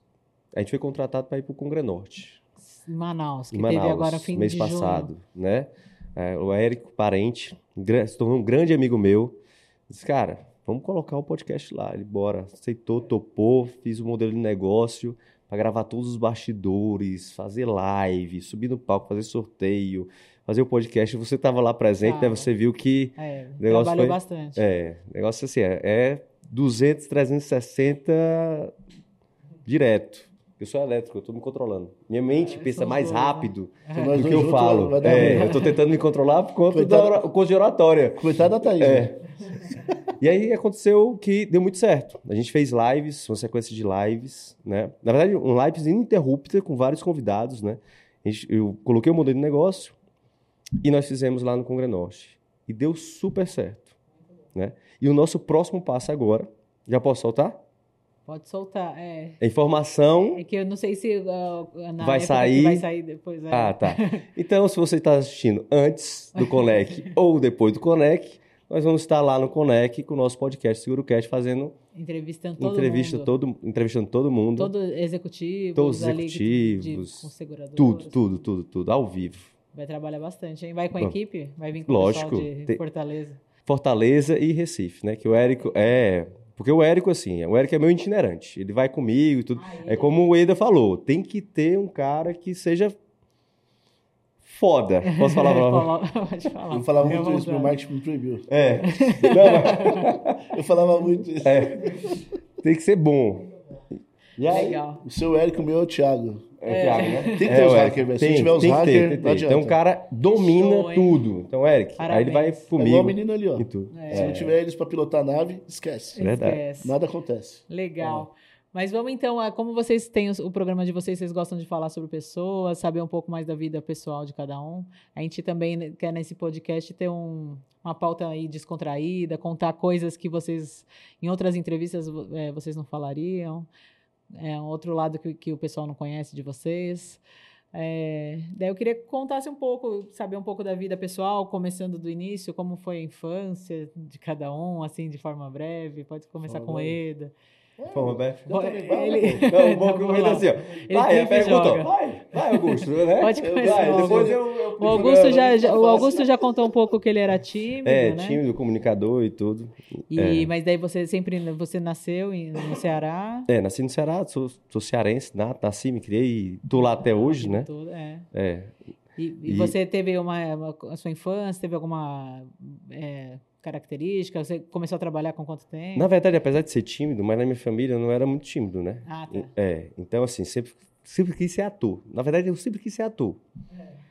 A gente foi contratado para ir para o Congrenorte, Em Manaus, que em teve Manaus, agora fim mês de passado, né? É, o Érico Parente, um se tornou um grande amigo meu, disse, cara, vamos colocar o podcast lá. Ele, bora, aceitou, topou, fiz o modelo de negócio para gravar todos os bastidores, fazer live, subir no palco, fazer sorteio, fazer o podcast. Você estava lá presente, né? Você viu que. É, negócio trabalhou foi- bastante. é, negócio assim, é, é 200, 360 direto. Eu sou elétrico, eu tô me controlando. Minha mente pensa somos mais né? rápido Então, do que eu falo. É, eu tô tentando me controlar por conta Coitado. da de oratória. Coitado da Thaís. É. né? E aí aconteceu que deu muito certo. A gente fez lives, uma sequência de lives, né? Na verdade, um lives ininterrupta com vários convidados, né? Gente- eu coloquei o modelo de negócio e nós fizemos lá no Congrenorte. E deu super certo, né? E o nosso próximo passo agora, já posso soltar? Pode soltar, é. A informação É que eu não sei se uh, na Vai sair- vai sair depois. é. Ah, tá. Então, se você está assistindo antes do Conec ou depois do Conec, nós vamos estar lá no Conec com o nosso podcast SeguroCast fazendo Entrevistando todo entrevista mundo. todo, entrevistando todo mundo. Todo executivo. Todos os executivos, Tudo, tudo, tudo, tudo, ao vivo. Vai trabalhar bastante, hein? Vai com a Bom, equipe? Vai vir com lógico, o pessoal de Fortaleza. Fortaleza e Recife, né? Que o Érico é. Porque o Érico, assim, o Érico é meu itinerante. Ele vai comigo e tudo. É como o Eda falou: tem que ter um cara que seja foda. Posso falar pra Pode falar. Eu falava muito isso, meu marketing me proibiu. É. Não, Eu falava muito isso. é. Tem que ser bom. E aí? Legal. O seu Érico, o meu é o Thiago. É, Thiago, né? Tem que ter É, os hackers, velho. Se tiver os tem que ter, hackers, tem não adianta. Então o cara domina Show, tudo. Então, Eric, aí ele vai Parabéns. É comigo. igual o menino ali, ó. Se não tiver eles pra pilotar a nave, esquece. Verdade. Esquece. Nada acontece. Legal. Mas vamos então, a- como vocês têm os- o programa de vocês, vocês gostam de falar sobre pessoas, saber um pouco mais da vida pessoal de cada um. A gente também quer nesse podcast ter um- uma pauta aí descontraída, contar coisas que vocês, em outras entrevistas, eh, vocês não falariam. É um outro lado que, que o pessoal não conhece de vocês. É, daí eu queria que contasse um pouco, saber um pouco da vida pessoal, começando do início, como foi a infância de cada um, assim, de forma breve. Pode começar com o Fala. Eda. Vamos, também vou. Ele- Não, o bom Tá, que assim, ó. Ele Vai, sempre pergunta, vai, vai, Augusto, né? Pode começar, vai, depois eu, eu O Augusto já, já- o Augusto assim. já contou um pouco que ele era tímido, É, né? tímido, comunicador e tudo. E, É. Mas daí você sempre você nasceu em- no Ceará. É, nasci no Ceará, sou, sou cearense, na- nasci, me criei e tô lá até hoje, né? Tudo, é. É, E, e E- você teve uma, uma- a sua infância, teve alguma é, característica? Você começou a trabalhar com quanto tempo? Na verdade, apesar de ser tímido, mas na minha família eu não era muito tímido, né? Ah, tá. É, então assim, sempre, sempre quis ser ator. Na verdade, eu sempre quis ser ator,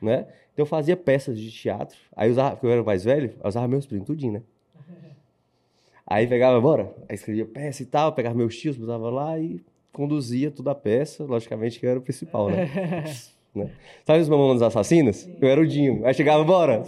né? Então eu fazia peças de teatro, aí eu usava, porque eu era mais velho, eu usava meus primos, tudinho, né? Aí pegava, bora, aí escrevia peça e tal, pegava meus tios, botava lá e conduzia toda a peça, logicamente que eu era o principal, né? né? Sabe os Mamonas Assassinas? Eu era o Dinho, aí chegava, bora,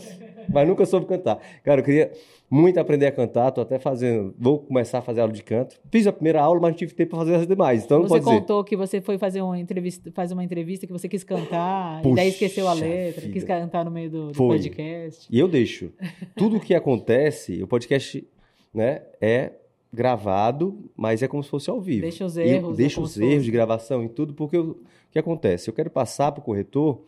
mas nunca soube cantar. Cara, eu queria muito aprender a cantar, tô até fazendo, vou começar a fazer aula de canto. Fiz a primeira aula, mas não tive tempo para fazer as demais, então não Você pode dizer. contou que você foi fazer uma entrevista, fazer uma entrevista que você quis cantar e Puxa daí esqueceu a letra, vida. quis cantar no meio do, do podcast. E eu deixo. Tudo que acontece, o podcast né, é gravado, mas é como se fosse ao vivo. Deixa os E erros, é deixo como os erros fosse. de gravação e tudo, porque eu- o que acontece? Eu quero passar para o corretor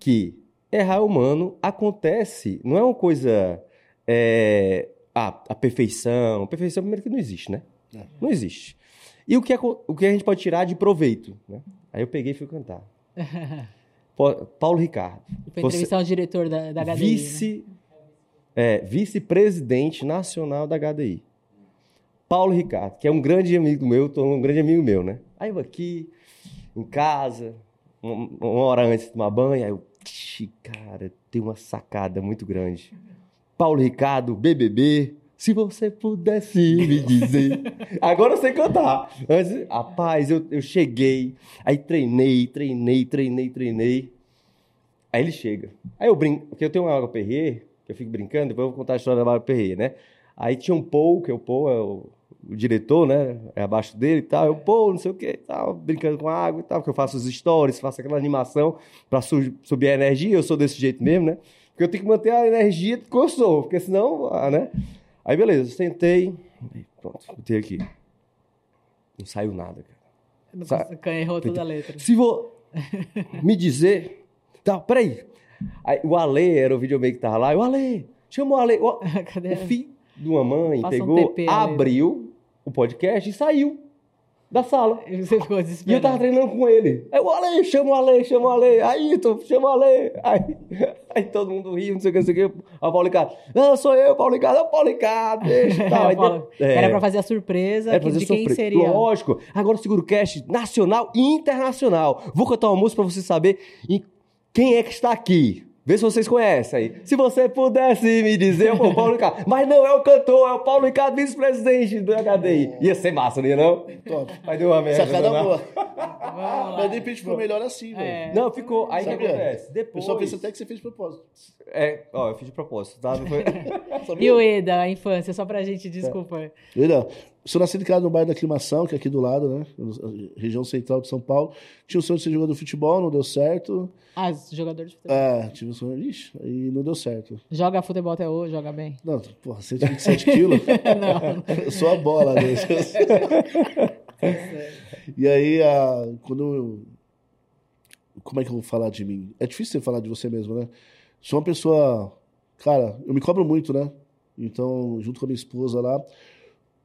que errar é humano acontece, não é uma coisa. É, a, a perfeição. A perfeição, primeiro, que não existe, né? É. Não existe. E o que, aco- o que a gente pode tirar de proveito? Né? Aí eu peguei e fui cantar. Pa- Paulo Ricardo. Foi Você- entrevistar o diretor da, da HDI. né? Vice, é, vice-presidente nacional da HDI. Paulo Ricardo, que é um grande amigo meu, um grande amigo meu, né? Aí eu aqui, em casa, uma, uma hora antes de tomar banho, aí eu, "Ixi, cara, tem uma sacada muito grande. Paulo Ricardo, BBB, se você pudesse me dizer. Agora eu sei cantar. Antes, rapaz, eu, eu cheguei, aí treinei, treinei, treinei, treinei. Aí ele chega. Aí eu brinco, porque eu tenho uma água Perrier, que eu fico brincando, depois eu vou contar a história da água Perrier, né? Aí tinha um Paul, que é o Paul, é o, o diretor, né? É abaixo dele e tal. Eu, Paul, não sei o quê, tal, brincando com a água e tal, porque eu faço os stories, faço aquela animação pra su- subir a energia, eu sou desse jeito mesmo, né? Porque eu tenho que manter a energia que eu sou, porque senão, ah, né? Aí beleza, sentei, pronto, botei aqui. Não saiu nada, cara. Não Sa- Errou toda a letra. Se vou me dizer. Tá, peraí. Aí, o Ale era o videomaker que tava lá. O Ale, chamou o Ale. O, Cadê? o filho de uma mãe Passa um pegou, TP, Ale. abriu o podcast e saiu da sala. E Você ficou E eu desesperado. tava treinando com ele. Aí o Ale, chama o Ale, chama o Ale. Aí, tu, chama o Ale. Aí, aí todo mundo riu, não sei o que, não sei o que. Aí o Paulo Ricardo. Não, sou eu, Paulo Ricardo. É o Paulo Ricardo, deixa tal. Aí, Paulo, é. Era pra fazer a surpresa Era pra fazer de quem surpresa. seria. Lógico. Agora o Seguro Cash nacional e internacional. Vou cantar uma música pra você saber em- quem é que está aqui. Vê se vocês conhecem aí. Se você pudesse me dizer, eu o Paulo Ricardo. Mas não é o cantor, é o Paulo Ricardo, vice-presidente do HDI. Ia ser massa, não ia não? Top. Mas deu uma merda. Sacada boa. lá. Mas de repente ficou melhor assim, velho. É. Não, ficou. Aí o que acontece? O Depois. pessoal pensa até que você fez de propósito. É, ó, eu fiz de propósito, tá? Não foi... E o Eda, a infância, só pra gente, desculpa. Olha, sou nascido e criado no bairro da Aclimação, que é aqui do lado, né? Região central de São Paulo. Tinha o sonho de ser jogador de futebol, não deu certo. Ah, jogador de futebol. É, tive o sonho, ixi, e não deu certo. Joga futebol até hoje, joga bem. Não, porra, 127 quilos. Eu sou a bola, né? E aí, a, quando eu. Como é que eu vou falar de mim? É difícil você falar de você mesmo, né? Sou uma pessoa. Cara, eu me cobro muito, né? Então, junto com a minha esposa lá,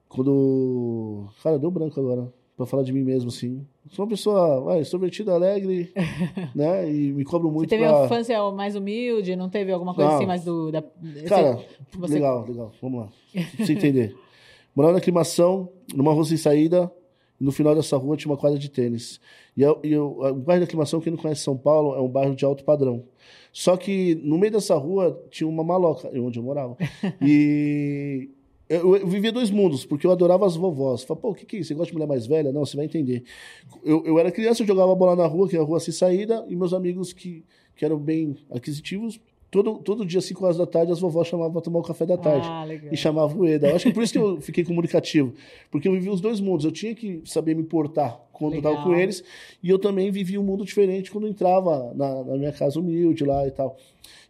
quando. Cara, deu branco agora, pra falar de mim mesmo, assim. Sou uma pessoa, vai, extrovertida, alegre, né? E me cobro Você muito teve pra... uma infância mais humilde? Não teve alguma coisa Não. assim mais do... Da... Cara, você- legal, legal. Vamos lá. Pra você entender. Morava na aclimação, numa rua sem saída, no final dessa rua tinha uma quadra de tênis. E, eu, e eu- o bairro da aclimação, quem não conhece São Paulo, é um bairro de alto padrão. Só que no meio dessa rua tinha uma maloca, onde eu morava. E eu, eu vivia dois mundos, porque eu adorava as vovós. Falei, pô, o que, que é isso? Você gosta de mulher mais velha? Não, você vai entender. Eu, eu era criança, eu jogava bola na rua, que é a rua sem saída, e meus amigos que, que eram bem aquisitivos, todo, todo dia, 5 horas da tarde, as vovós chamavam para tomar o café da tarde Ah, legal. e chamava o Eda. Eu acho que por isso que eu fiquei comunicativo. Porque eu vivi os dois mundos. Eu tinha que saber me portar quando eu Legal. estava com eles. E eu também vivi um mundo diferente quando eu entrava na, na minha casa humilde lá e tal.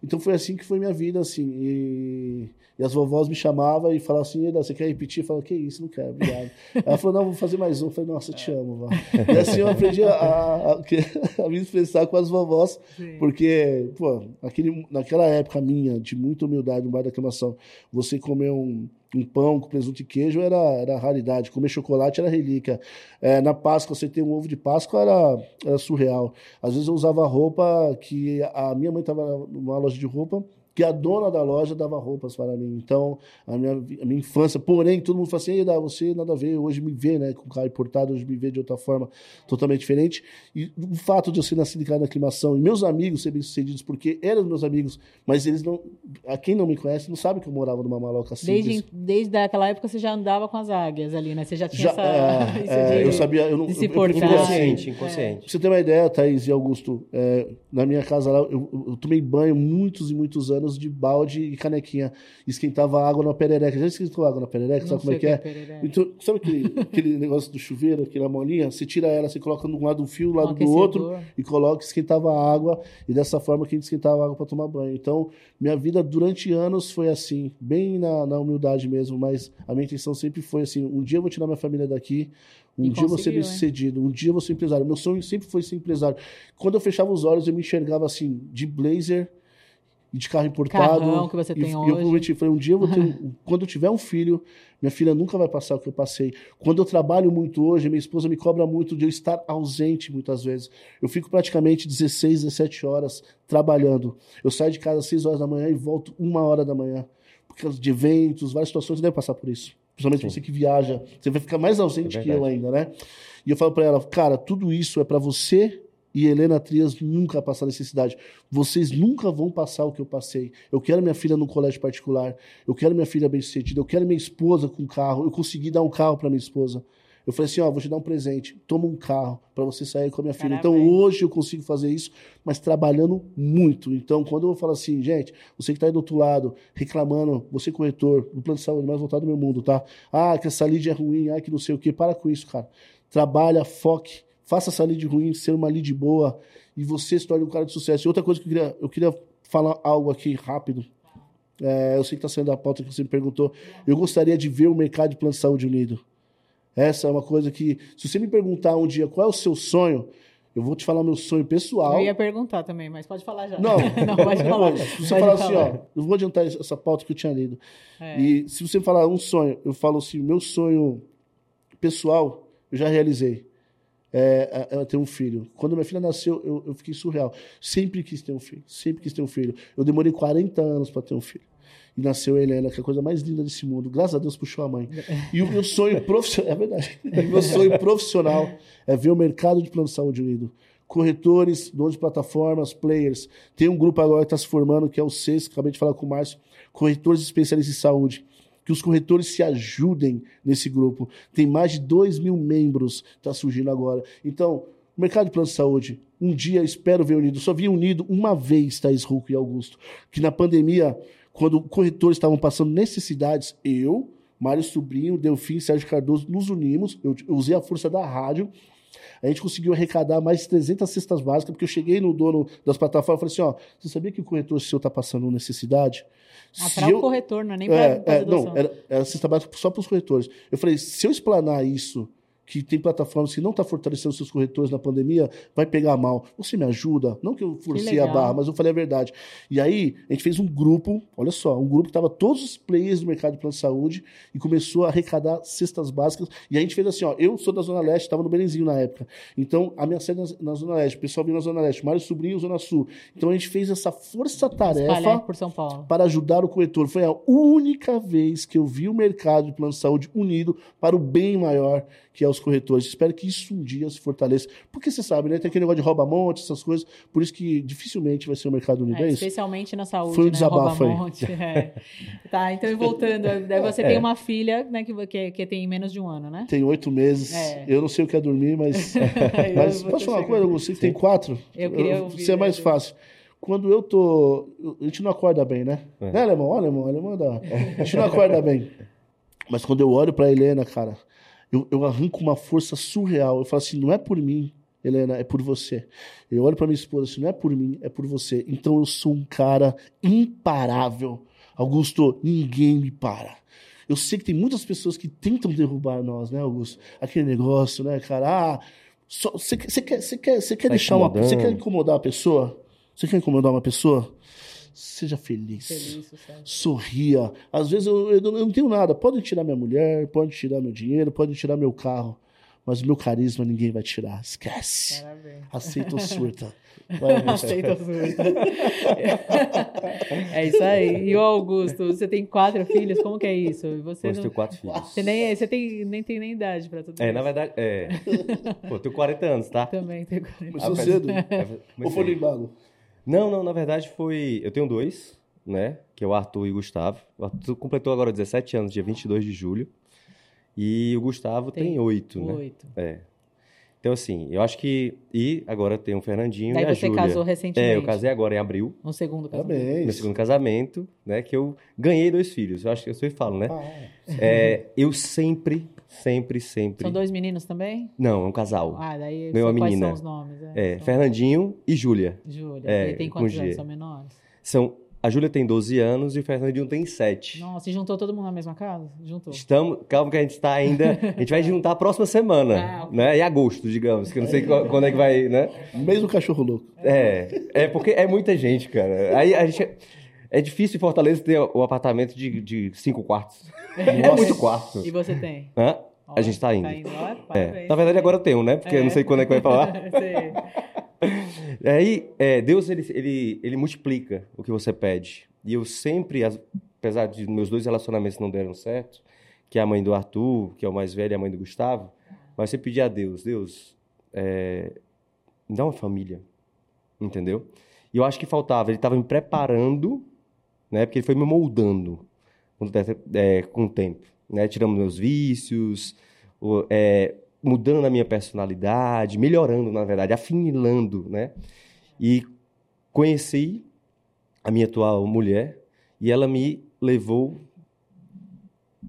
Então foi assim que foi minha vida, assim. E, e as vovós me chamavam e falavam assim, você quer repetir? Eu falava, que isso, não quero, obrigado. Ela falou, não, vou fazer mais um. Eu falei, nossa, eu te amo, vó. E assim eu aprendi a, a, a- a me expressar com as vovós. Sim. Porque, pô, naquele, naquela época minha, de muita humildade, no bairro da aclamação, você comer um, um pão com presunto e queijo era, era raridade, comer chocolate era relíquia. É, na Páscoa, você ter um ovo de Páscoa era, era surreal. Às vezes eu usava roupa que a minha mãe estava numa loja de roupa, que a dona da loja dava roupas para mim. Então, a minha, a minha infância, porém, todo mundo fala assim, "Ei, Dá, você nada a ver, hoje me vê, né, com carro importado, hoje me vê de outra forma totalmente diferente. E o fato de eu ser nascido e criado na aclimação, e meus amigos serem bem-sucedidos, porque eram meus amigos, mas eles não, a quem não me conhece, não sabe que eu morava numa maloca simples. Desde, desde aquela época você já andava com as águias ali, né? Você já tinha Já, essa... é, é, de- eu sabia, eu não, de se eu- eu- portar. eu- Inconsciente, inconsciente. Pra você ter uma ideia, Thaís e Augusto, é, na minha casa lá, eu, eu- eu tomei banho muitos e muitos anos de balde e canequinha. Esquentava água na perereca. Já esquentou água na perereca? Não sabe como é que é? perereca. Então, sabe aquele, aquele negócio do chuveiro, aquela molinha? Você tira ela, você coloca de um lado um fio, do Um lado do outro, e coloca, esquentava a água, e dessa forma que a gente esquentava a água para tomar banho. Então, minha vida durante anos foi assim, bem na, na humildade mesmo, mas a minha intenção sempre foi assim: um dia eu vou tirar minha família daqui, um E dia eu vou ser bem sucedido, um dia eu vou ser empresário. Meu sonho sempre foi ser empresário. Quando eu fechava os olhos, eu me enxergava assim, de blazer e de carro importado. Carrão que você e, tem e eu hoje. prometi, falei, um dia eu vou ter, um- quando eu tiver um filho, minha filha nunca vai passar o que eu passei. Quando eu trabalho muito hoje, minha esposa me cobra muito de eu estar ausente muitas vezes. Eu fico praticamente 16, 17 horas trabalhando. Eu saio de casa às 6 horas da manhã e volto uma hora da manhã. Por causa de eventos, várias situações, você deve passar por isso. Principalmente Sim. você que viaja. Você vai ficar mais ausente É que eu ainda, né? E eu falo pra ela, cara, tudo isso é pra você e Helena Trias nunca passar necessidade. Vocês nunca vão passar o que eu passei. Eu quero minha filha num colégio particular. Eu quero minha filha bem sucedida. Eu quero minha esposa com carro. Eu consegui dar um carro pra minha esposa. Eu falei assim, ó, vou te dar um presente. Toma um carro pra você sair com a minha filha. Então hoje eu consigo fazer isso, mas trabalhando muito. Então quando eu falo assim, gente, você que tá aí do outro lado, reclamando, você corretor, do plano de saúde mais voltado do meu mundo, tá? Ah, que essa lead é ruim, ah, que não sei o quê. Para com isso, cara. Trabalha, foque, faça essa lead ruim ser uma lead boa e você se torne um cara de sucesso. E outra coisa que eu queria, eu queria falar algo aqui rápido. É, eu sei que está saindo da pauta que você me perguntou. Eu gostaria de ver o mercado de plano de saúde unido. Essa é uma coisa que, se você me perguntar um dia qual é o seu sonho, eu vou te falar meu sonho pessoal. Eu ia perguntar também, mas pode falar já. Não, não pode falar. Se você falar assim, ó, eu vou adiantar essa pauta que eu tinha lido. É. E se você falar um sonho, eu falo assim, meu sonho pessoal, eu já realizei. É, é, é ter um filho. Quando minha filha nasceu, eu, eu fiquei surreal. Sempre quis ter um filho. Sempre quis ter um filho. Eu demorei 40 anos para ter um filho. E nasceu a Helena, que é a coisa mais linda desse mundo. Graças a Deus puxou a mãe. E o meu sonho profissional, é verdade. O meu sonho profissional é ver o mercado de plano de saúde unido. Corretores, donos de plataformas, players. Tem um grupo agora que está se formando, que é o que acabei de falar com o Márcio, corretores especialistas em saúde. Que os corretores se ajudem nesse grupo. Tem mais de 2 mil membros, está surgindo agora. Então, O mercado de plano de saúde, um dia espero ver unido. Só vi unido uma vez, Thaís Ruco e Augusto, que na pandemia, quando corretores estavam passando necessidades, eu, Mário Sobrinho, Delfim, Sérgio Cardoso, nos unimos. Eu usei a força da rádio. A gente conseguiu arrecadar mais de 300 cestas básicas, porque eu cheguei no dono das plataformas e falei assim: ó, você sabia que o corretor seu está passando necessidade? Ah, para eu- o corretor, não é nem para é, é, não, era, era cesta básica só para os corretores. Eu falei, se eu explanar isso, que tem plataformas que não estão fortalecendo seus corretores na pandemia, vai pegar mal. Você me ajuda? Não que eu forcei a barra, mas eu falei a verdade. E aí, a gente fez um grupo, olha só, um grupo que estava todos os players do mercado de plano de saúde e começou a arrecadar cestas básicas. E a gente fez assim, ó, eu sou da Zona Leste, estava no Belenzinho na época. Então, a minha sede na, na Zona Leste, o pessoal vinha na Zona Leste, Mário Sobrinho, Zona Sul. Então, a gente fez essa força-tarefa para ajudar o corretor. Foi a única vez que eu vi o mercado de plano de saúde unido para o bem maior que é os corretores. Espero que isso um dia se fortaleça. Porque você sabe, né? Tem aquele negócio de rouba-monte, essas coisas. Por isso que dificilmente vai ser o mercado. É, É, isso? especialmente na saúde, Foi um né? desabafo aí. Rouba-monte, é. Tá, então e voltando, você tem uma filha, né, que, que, que tem menos de um ano, né? Tem oito meses. É. Eu não sei o que é dormir, mas. Mas posso falar uma coisa? Você que tem quatro? Eu queria ouvir, Você é mais né? fácil. Quando eu tô. A gente não acorda bem, né? É. Né, alemão? Olha, alemão, alemão dá. A gente não acorda bem. Mas quando eu olho pra Helena, cara, eu, eu arranco uma força surreal. Eu falo assim: não é por mim, Helena, é por você. Eu olho pra minha esposa assim: não é por mim, é por você. Então eu sou um cara imparável. Augusto, ninguém me para. Eu sei que tem muitas pessoas que tentam derrubar nós, né, Augusto? Aquele negócio, né, cara? Ah, você quer, você quer, você quer, Tá deixar uma. Você quer incomodar uma pessoa? Você quer incomodar uma pessoa? Seja feliz. Feliz. Sorria. Às vezes eu, eu não- tenho nada. Podem tirar minha mulher, podem tirar meu dinheiro, podem tirar meu carro. Mas o meu carisma ninguém vai tirar. Esquece. Parabéns. Aceita ou surta. Aceita surta. É isso aí. E o Augusto, você tem quatro filhos, como que é isso? E Você, eu não, tenho quatro filhos. você nem, você tem, nem tem nem idade pra tudo É, isso. na verdade, é. Pô, eu tenho 40 anos, tá? Também tem 40. Começou mas- cedo. É, Ou foi no? Não, não, na verdade foi. Eu tenho dois, né? Que é o Arthur e o Gustavo. O Arthur completou agora 17 anos, dia 22 de julho. E o Gustavo Tem tem, oito, né? Oito. É. Então, assim, eu acho que. E agora tem o Fernandinho Daí e a você Júlia. casou recentemente. É, eu casei agora em abril, No segundo casamento. Parabéns. meu segundo casamento, né? Que eu ganhei dois filhos. Eu acho que eu sempre falo, né? Ah, É, eu sempre, sempre, sempre. São dois meninos também? Não, é um casal. Ah, daí Ganhou só uma quais menina. são os nomes? É, são- Fernandinho e Júlia. Júlia. é, e tem quantos G. anos? São menores? São, a Júlia tem 12 anos e o Fernandinho tem 7. Nossa, e juntou todo mundo na mesma casa? Juntou. Estamos, calma que a gente está ainda, a gente vai juntar a próxima semana, Ah, né? Em agosto, digamos, que eu não sei quando é que vai, né? Mesmo cachorro louco. É, é porque é muita gente, cara. Aí a gente é difícil em Fortaleza ter o apartamento de, de cinco quartos. É muito quarto. E você tem? Hã? Ó, A gente tá indo. Tá indo, É. Na verdade agora eu tenho, né? Porque eu não sei quando é que vai falar. Aí, é, Deus, ele, ele, ele multiplica o que você pede. E eu sempre, apesar de meus dois relacionamentos não deram certo, que é a mãe do Arthur, que é o mais velho, e a mãe do Gustavo, mas você pedir a Deus, Deus, é, me dá uma família, entendeu? E eu acho que faltava, ele estava me preparando, né? Porque ele foi me moldando com o te- é, tempo, né? Tirando meus vícios, é, mudando a minha personalidade, melhorando, na verdade, afinilando, né? E conheci a minha atual mulher e ela me levou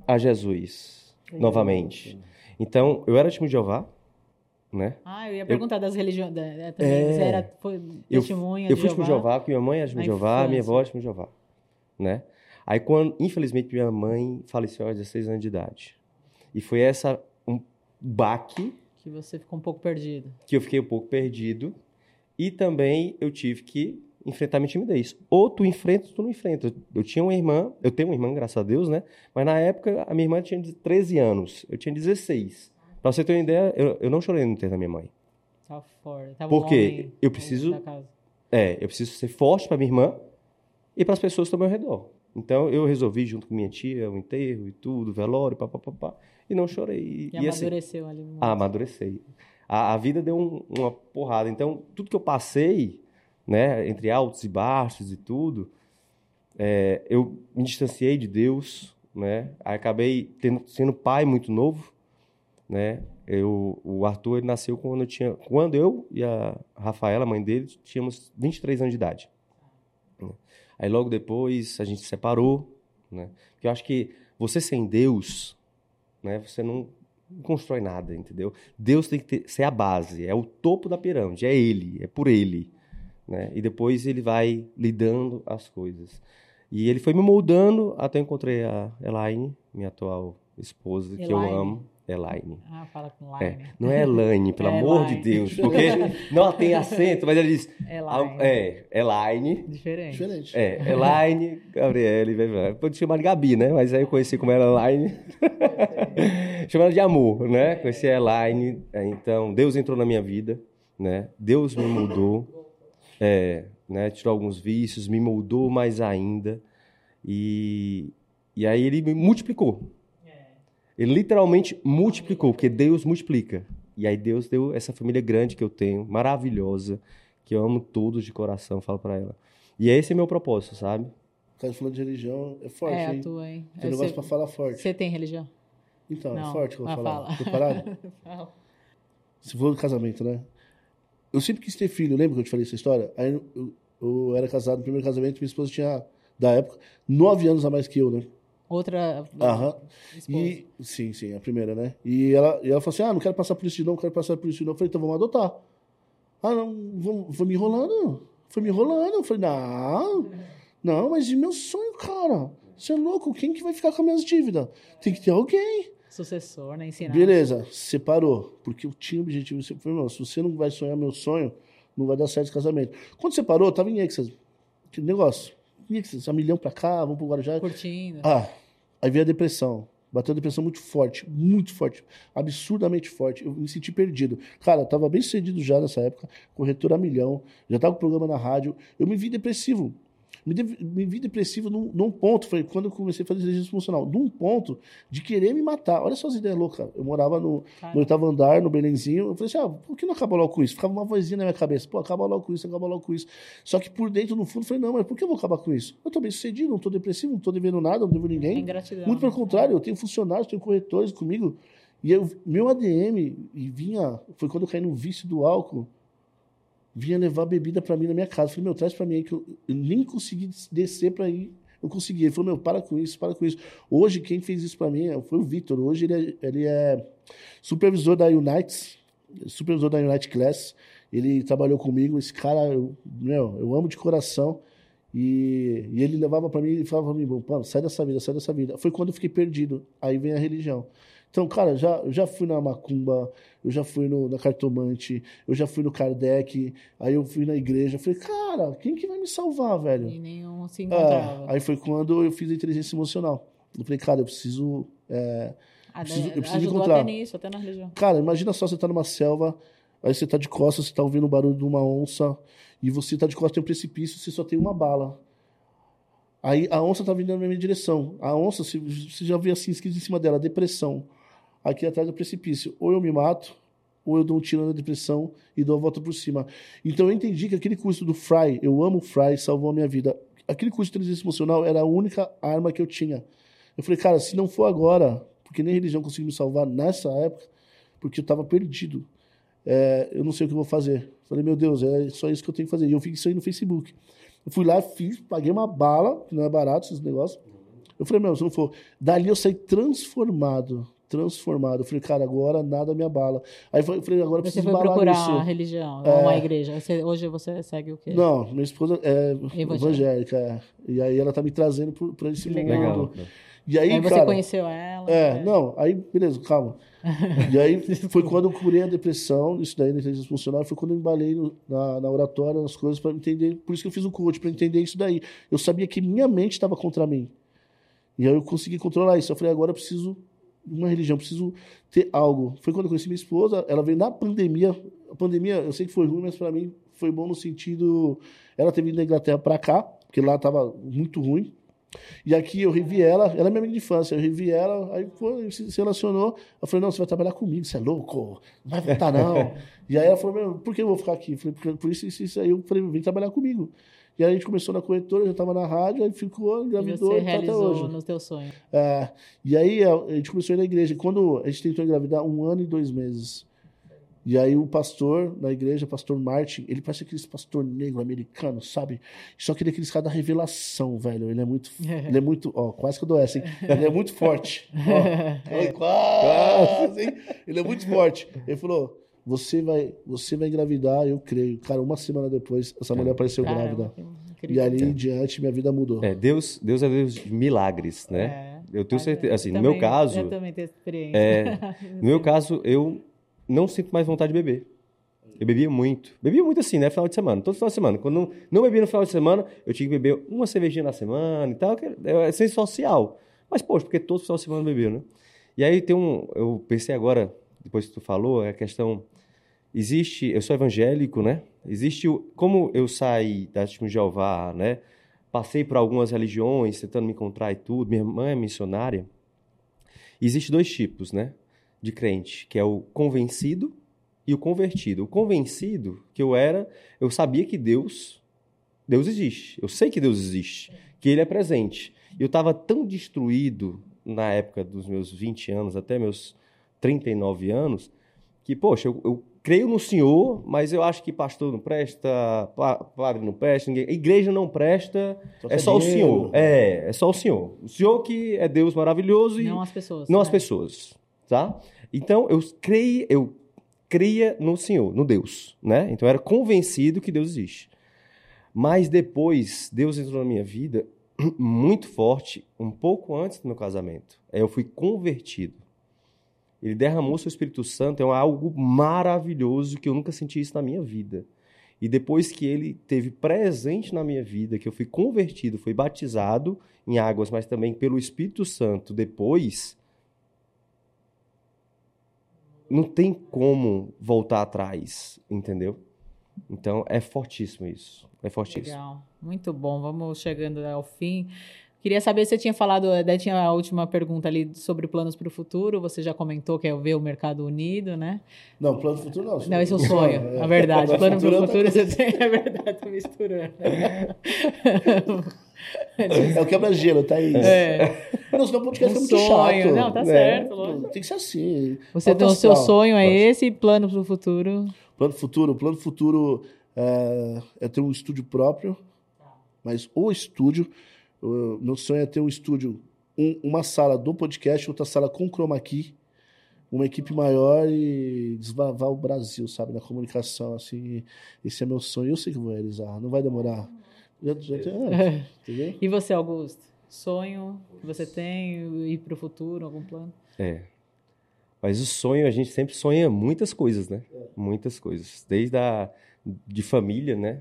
a Jesus novamente. Então, eu era time de Jeová, né? Ah, eu ia perguntar das religiões. da- também. É. Você era foi Eu- testemunha Eu de fui de Jeová, porque minha mãe era de Jeová, minha infância. avó era de Jeová, né? Aí, quando, infelizmente, minha mãe faleceu aos 16 anos de idade. E foi essa um baque Que você ficou um pouco perdido. que eu fiquei um pouco perdido e também eu tive que enfrentar minha timidez. Ou tu enfrenta ou tu não enfrenta. Eu- tinha uma irmã, eu tenho uma irmã, graças a Deus, né? Mas na época a minha irmã tinha 13 anos, eu tinha 16. Pra você ter uma ideia, eu, eu não chorei no enterro da minha mãe. Tava fora. Tava Por o quê? homem Eu preciso-. É, eu preciso ser forte pra minha irmã e para as pessoas que estão ao meu redor. Então eu resolvi junto com minha tia o enterro e tudo, velório, papapá, e não chorei. E, E, assim, amadureceu ali. muito. Ah, amadureci. A, a vida deu um- uma porrada. Então, tudo que eu passei, né, entre altos e baixos e tudo, é, eu me distanciei de Deus, né? Aí acabei tendo, sendo pai muito novo, né? Eu, o Arthur ele nasceu quando eu tinha, quando eu e a Rafaela, mãe dele, tínhamos 23 anos de idade. Aí logo depois a gente se separou, né? Porque eu acho que você sem Deus, né? Você não constrói nada, entendeu? Deus tem que ter, ser a base, é o topo da pirâmide, é Ele, é por Ele, né? E depois Ele vai lidando as coisas. E Ele foi me moldando até eu encontrei a Elaine, minha atual esposa, Elaine. que eu amo. Elaine. Ah, fala com Elaine. É, não é Elaine, pelo é amor Elaine. de Deus. Porque não tem acento, mas ele diz. Elaine. É, Elaine. Diferente. Diferente. É, Elaine, Gabriele. Pode chamar de Gabi, né? Mas aí eu conheci como era Elaine. Chamando de amor, né? Conheci a Elaine. É, então, Deus entrou na minha vida, né? Deus me mudou. É, né? Tirou alguns vícios, me moldou mais ainda. E, e aí ele me multiplicou. Ele literalmente multiplicou, porque Deus multiplica. E aí Deus deu essa família grande que eu tenho, maravilhosa, que eu amo todos de coração, falo para ela. E esse é meu propósito, sabe? Tá falando de religião, é forte, é, hein? Tua, hein? Tem um negócio pra falar forte. Você tem religião? Então, Não, é forte que eu vou falar. Fala. Preparado? fala. Se for do casamento, né? Eu sempre quis ter filho, lembra que eu te falei essa história? Aí eu, eu, eu era casado no primeiro casamento, minha esposa tinha, da época, nove anos a mais que eu, né? Outra Aham. E, sim, sim, a primeira, né? E ela, e ela falou assim: ah, não quero passar por isso de novo, não quero passar por isso de novo. Eu falei, então vamos adotar. Ah, não, vou, vou me enrolando. Foi me enrolando. Eu falei, não, não, mas e meu sonho, cara? Você é louco? Quem que vai ficar com as minhas dívidas? Tem que ter alguém. Sucessor, né? Ensinar. Beleza, separou. Porque eu tinha objetivo. Eu falei, não, se você não vai sonhar meu sonho, não vai dar certo esse casamento. Quando separou, tava em Exas. Que negócio. Exas, um milhão pra cá, vamos pro Guarujá. Curtindo. Ah, Aí veio a depressão. Bateu a depressão muito forte, muito forte, absurdamente forte. Eu me senti perdido. Cara, eu tava bem sucedido já nessa época, corretor a milhão, já tava com o programa na rádio. Eu me vi depressivo. Me, de, me vi depressivo num, num, ponto, foi quando eu comecei a fazer exercício funcional, num ponto de querer me matar. Olha só as ideias loucas. Eu morava no, no oitavo andar, no Belenzinho. Eu falei assim: ah, por que não acaba logo com isso? Ficava uma vozinha na minha cabeça: pô, acaba logo com isso, acaba logo com isso. Só que por dentro, no fundo, eu falei: não, mas por que eu vou acabar com isso? Eu tô bem sucedido, não tô depressivo, não tô devendo nada, não devo ninguém. Ingratidão, Muito pelo contrário, eu tenho funcionários, tenho corretores comigo. E eu, meu ADM e vinha, foi quando eu caí no vício do álcool vinha levar bebida para mim na minha casa. Eu falei, meu, traz para mim aí que eu, nem consegui descer para ir. Eu consegui. Ele falou, meu, para com isso, para com isso. Hoje, quem fez isso para mim foi o Vitor. Hoje ele é, ele é supervisor da Unites, supervisor da Unite Class. Ele trabalhou comigo. Esse cara, eu, meu, eu amo de coração. E, e ele levava para mim e falava para mim, mano, sai dessa vida, sai dessa vida. Foi quando eu fiquei perdido. Aí vem a religião. Então, cara, já, eu já fui na Macumba, eu já fui no, na Cartomante, eu já fui no Kardec, aí eu fui na igreja. Falei, cara, quem que vai me salvar, velho? E nenhum se encontrava. É, aí foi quando eu fiz a inteligência emocional. Eu falei, cara, eu preciso. É, eu preciso, eu preciso encontrar. Até nisso, até na religião. Cara, imagina só você tá numa selva, aí você tá de costas, você tá ouvindo o barulho de uma onça, e você tá de costas, tem um precipício, você só tem uma bala. Aí a onça tá vindo na minha direção. A onça, você já vê assim, escrito em cima dela, depressão aqui atrás do precipício. Ou eu me mato, ou eu dou um tiro na depressão e dou a volta por cima. Então eu entendi que aquele curso do Fry, eu amo o Fry, salvou a minha vida. Aquele curso de inteligência emocional era a única arma que eu tinha. Eu falei, cara, se não for agora, porque nem religião conseguiu me salvar nessa época, porque eu estava perdido. É, eu não sei o que eu vou fazer. Falei, meu Deus, é só isso que eu tenho que fazer. E eu fiz isso aí no Facebook. Eu fui lá, fiz, paguei uma bala, que não é barato esses negócios. Eu falei, meu, se não for. Dali eu saí transformado transformado. Eu falei, cara, agora nada me abala. Aí eu falei, agora você preciso foi procurar isso. a religião, é... uma igreja. Você, hoje você segue o quê? Não, minha esposa é evangélica. evangélica é. E aí ela tá me trazendo para esse mundo. Legal. E aí, aí você cara, conheceu ela? É, é, não, aí, beleza, calma. e aí foi quando eu curei a depressão, isso daí na inteligência funcional, foi quando eu embalei no, na, na oratória, nas coisas, para entender. Por isso que eu fiz o coach, para entender isso daí. Eu sabia que minha mente estava contra mim. E aí eu consegui controlar isso. Eu falei, agora eu preciso uma religião, preciso ter algo. Foi quando eu conheci minha esposa, ela veio na pandemia. A pandemia, eu sei que foi ruim, mas para mim foi bom no sentido. Ela teve vindo da Inglaterra para cá, porque lá estava muito ruim. E aqui eu revi ela, ela é minha amiga de infância, eu revi ela, aí pô, se relacionou. Eu falei, não, você vai trabalhar comigo, você é louco, não vai voltar não. e aí ela falou, por que eu vou ficar aqui? Eu falei, por isso, isso, isso. Aí eu falei, vem trabalhar comigo. E aí a gente começou na corretora, já estava na rádio, aí ficou, E engravidou você e tá até realizou hoje. no teu sonho. É, e aí a, a gente começou a ir na igreja. Quando a gente tentou engravidar, um ano e dois meses. E aí o pastor na igreja, pastor Martin, ele parece aquele pastor negro americano, sabe? Só que ele é aquele cara da revelação, velho. Ele é muito, ele é muito, ó, quase que eu dou essa, hein? Ele é muito forte. Ó, Ai, quase, hein? Ele é muito forte. Ele falou: "Você vai, você vai engravidar, eu creio". Cara, uma semana depois, essa mulher apareceu grávida. Caramba, que E incrível. ali em diante, minha vida mudou. É, Deus, Deus é Deus de milagres, né? É. Eu tenho certeza, assim, no também- meu caso, Eu também tenho experiência. é, no meu caso, eu não sinto mais vontade de beber. Eu bebia muito. Bebia muito assim, né? Final de semana. Todo final de semana. Quando não, não bebia no final de semana, eu tinha que beber uma cervejinha na semana e tal. que É é ser social. Mas, poxa, porque todo final de semana eu bebia, né? E aí tem um... Eu pensei agora, depois que tu falou, é a questão... Existe... Eu sou evangélico, né? Existe... Como eu saí da Testemunho de Jeová, né? Passei por algumas religiões, tentando me encontrar e tudo. Minha mãe é missionária. Existe dois tipos, né? De crente, que é o convencido e o convertido. O convencido que eu era, eu sabia que Deus, Deus existe. Eu sei que Deus existe, que Ele é presente. Eu estava tão destruído na época dos meus 20 anos até meus 39 anos, que, poxa, eu, eu creio no Senhor, mas eu acho que pastor não presta, pa- padre não presta, ninguém, igreja não presta, Só é só o. Senhor. É, é só o Senhor. O Senhor que é Deus maravilhoso e Não as pessoas. não as né? pessoas, tá? Então eu creio, eu cria no Senhor, no Deus, né? Então eu era convencido que Deus existe. Mas depois Deus entrou na minha vida muito forte, um pouco antes do meu casamento. Aí eu fui convertido. Ele derramou seu Espírito Santo, é algo maravilhoso que eu nunca senti isso na minha vida. E depois que ele teve presente na minha vida, que eu fui convertido, fui batizado em águas, mas também pelo Espírito Santo depois, não tem como voltar atrás, entendeu? Então é fortíssimo isso. É fortíssimo. Legal, muito bom. Vamos chegando ao fim. Queria saber se você tinha falado, daí tinha a última pergunta ali sobre planos para o futuro. Você já comentou que é ver o mercado unido, né? Não, plano do futuro não. Não, esse é o sonho, É. na verdade. Plano para o é futuro você tem, é verdade, tô misturando. É o quebra-gelo, Thaís. É, Não, senão o podcast Um é muito sonho. chato. Não, tá né? certo, lógico. Tem que ser assim. você tem o seu sonho é esse, plano para o futuro. Plano futuro, plano futuro é, é ter um estúdio próprio, mas o estúdio, o meu sonho é ter um estúdio, um- uma sala do podcast, outra sala com chroma key, uma equipe maior e desbravar o Brasil, sabe, na comunicação, assim, esse é meu sonho, eu sei que eu vou realizar, não vai demorar. Já, já, é, entendeu? E você, Augusto? Sonho que você tem, ir para o futuro, algum plano? É. Mas o sonho, a gente sempre sonha muitas coisas, né? Muitas coisas. Desde a de família, né?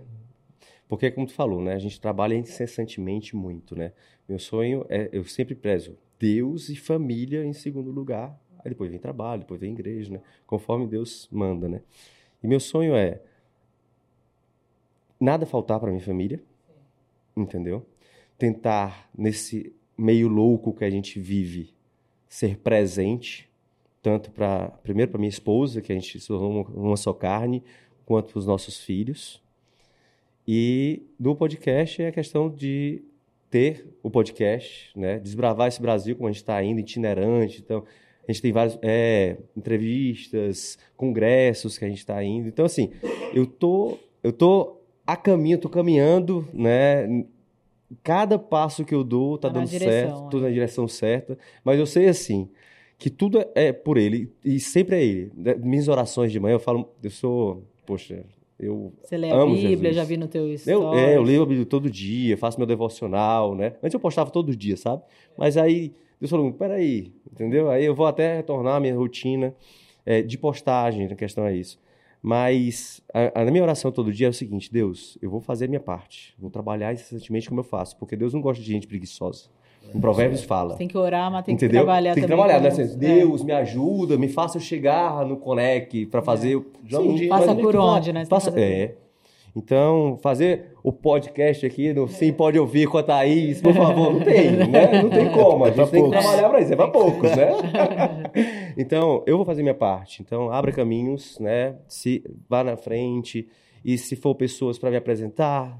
Porque, como tu falou, né? A gente trabalha incessantemente muito, né? Meu sonho é, eu sempre prezo Deus e família em segundo lugar. Aí depois vem trabalho, depois vem igreja, né? Conforme Deus manda, né? E meu sonho é nada faltar para minha família, entendeu? Tentar, nesse meio louco que a gente vive, ser presente, tanto para, primeiro para minha esposa, que a gente se tornou uma, uma só carne, quanto para os nossos filhos. E do podcast é a questão de ter o podcast, né? desbravar esse Brasil como a gente está indo, itinerante. Então, a gente tem várias é, entrevistas, congressos que a gente está indo. Então, assim, eu tô, eu tô a caminho, tô caminhando, né? Cada passo que eu dou tá Tá dando direção, certo, tô é. na direção certa. Mas eu sei assim que tudo é- é por ele e sempre é ele. Minhas orações de manhã eu falo, eu sou, poxa, eu Você lê a Bíblia, Jesus. já vi no teu eu, stories. é, eu leio a Bíblia todo dia, faço meu devocional, né? Antes eu postava todo dia, sabe? Mas aí Deus falou, peraí, entendeu? Aí eu vou até retornar à minha rotina é, de postagem, a questão é isso. Mas a, a minha oração todo dia é o seguinte, Deus, eu vou fazer a minha parte, vou trabalhar incessantemente como eu faço, porque Deus não gosta de gente preguiçosa. Em Provérbios fala. Tem que orar, mas tem que Entendeu? trabalhar tem que também. trabalhar, né? Assim, é. Deus, me ajuda, me faça eu chegar no Conec para fazer. o- Joga um mas Passa por onde, né? Passa, é. Então, fazer o podcast aqui no Sim Pode Ouvir com a Thaís, por favor, não tem, né? Não tem como. A É gente tem que trabalhar para isso, é para poucos, né? então, eu vou fazer minha parte. Então, abra caminhos, né? Se vá na frente e se for pessoas para me apresentar,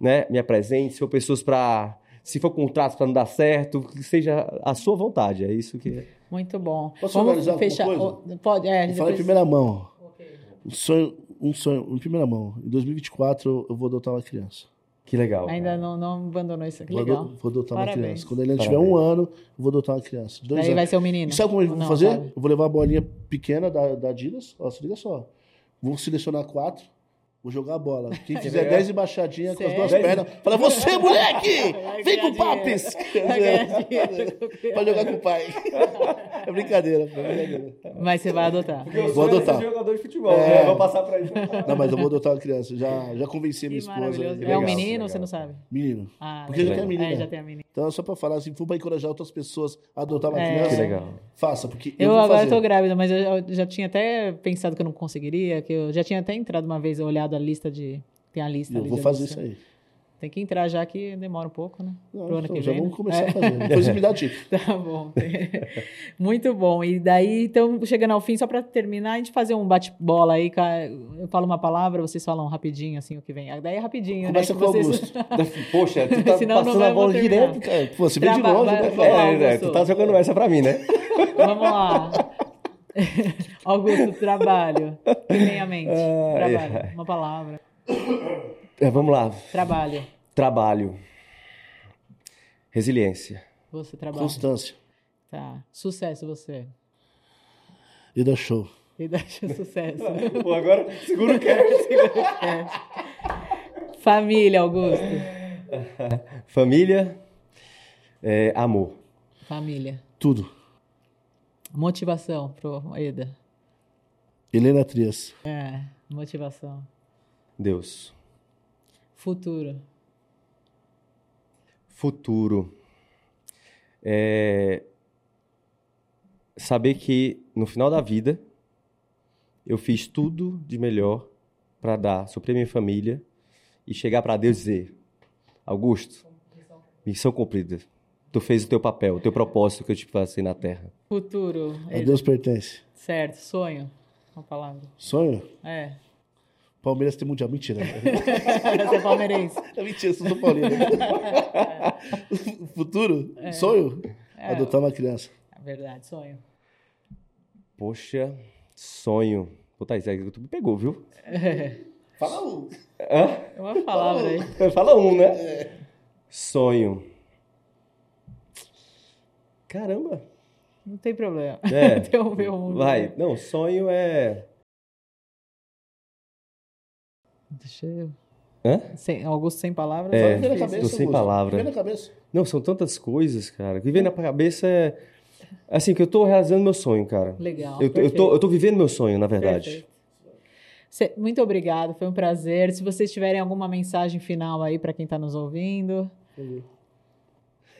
né, me apresente, se for pessoas para se for contratos para não dar certo, que seja a sua vontade. É isso que. Muito bom. Posso Vamos fechar. coisa? Pode, é. Vou falar em depois- primeira mão. Um sonho, um sonho, em primeira mão. Em 2024 eu vou adotar uma criança. Que legal. Ainda não, não abandonou isso. Que Vou, legal. vou adotar uma Parabéns. criança. Quando ele tiver um ano, eu vou adotar uma criança. Dois Daí anos. vai ser o menino. E sabe como eu Ou vou não, fazer? sabe? Eu vou levar a bolinha pequena da, da Adidas. Ó, se liga só. Vou selecionar quatro. Vou jogar a bola. Quem fizer legal. 10 embaixadinhas com as duas Sério? pernas, fala, você, moleque! Vem com papis! Pra jogar com o pai. É brincadeira, é brincadeira. Mas você vai adotar. Porque eu Vou sou adotar. jogador de futebol, É. né? Vou passar para isso. Não, mas eu vou adotar uma criança. Já, já convenci a minha esposa. É um legal, menino que ou você legal. não sabe? Menino. Ah, Porque já legal. tem a menina. É, já tem a menina. Então é só pra falar, se for pra encorajar outras pessoas a adotar uma É. criança, Que legal. faça, porque eu, Eu, vou agora fazer. tô grávida, mas eu, eu já tinha até pensado que eu não conseguiria, que eu já tinha até entrado uma vez, olhado a lista de. Tem a lista Eu vou fazer isso aí. Tem que entrar já que demora um pouco, né? Não, Pro ano então, que já vem. vamos né? começar É. a fazer. Depois você me dá dica. Tá bom. Muito bom. E daí, então, chegando ao fim, só para terminar, a gente fazer um bate-bola aí. Eu falo uma palavra, vocês falam rapidinho, assim, o que vem. Daí é rapidinho, Começa né? com vocês- Augusto. Poxa, tu tá Senão não passando vai- a bola direto, cara. Pô, você vem de longe, né, É, é, tu tá jogando essa pra mim, né? Vamos lá. Augusto, trabalho. Que vem à mente? Ai, Trabalho. ai. Uma palavra. É, vamos lá. Trabalho. Trabalho. Resiliência. Você trabalha. Constância. Tá. Sucesso, você. E da show. E dá sucesso. Pô, agora segura o cash. Família, Augusto. Família, é, amor. Família. Tudo. Motivação pro Eda. Helena Trias. É, motivação. Deus. Futuro. Futuro. É, saber que no final da vida eu fiz tudo de melhor para dar, suprir minha família e chegar para Deus e dizer: Augusto, missão cumprida. Tu fez o teu papel, o teu propósito que eu te passei na terra. Futuro. A. Deus pertence. Certo. Sonho. Uma palavra. Sonho? É. Palmeiras tem mundial. Mentira. Você é palmeirense. É mentira, sou Paulino. Futuro? Sonho? É. Adotar uma criança. É verdade, sonho. Poxa, sonho. Pô, Thaís, aí tu me pegou, viu? Fala um. É uma palavra aí. Fala um, né? Sonho. Caramba. Não tem problema. É. Tem o meu mundo. Vai. Não, sonho é. Deixa eu. Hã? Sem, Augusto sem palavras. É, Vem na cabeça, tô sem Augusto. palavra. Vem na cabeça. Não, são tantas coisas, cara. O que vem na cabeça é. Assim, que eu tô realizando meu sonho, cara. Legal. Eu, tô- eu, tô, eu tô vivendo meu sonho, na verdade. Perfeito. Muito obrigado, foi um prazer. Se vocês tiverem alguma mensagem final aí para quem está nos ouvindo.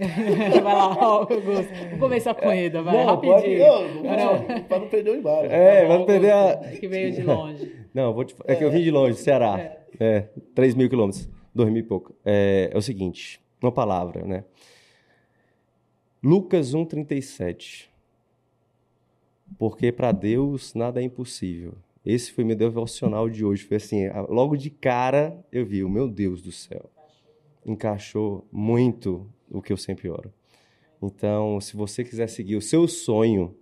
vai lá, Augusto. Vamos começar com ele, vai, Não, rapidinho. Não, Não. não, pra não perder o embalo. É, Tá vai bom, perder a. Que veio de longe. Não, eu vou te... é que eu vim de longe, Ceará. É, 3 mil quilômetros, 2 mil e pouco. É, é o seguinte, uma palavra, né? Lucas 1,37. Porque para Deus nada é impossível. Esse foi meu devocional de hoje. Foi assim, a- logo de cara eu vi, o meu Deus do céu. Encaixou muito o que eu sempre oro. Então, se você quiser seguir o seu sonho,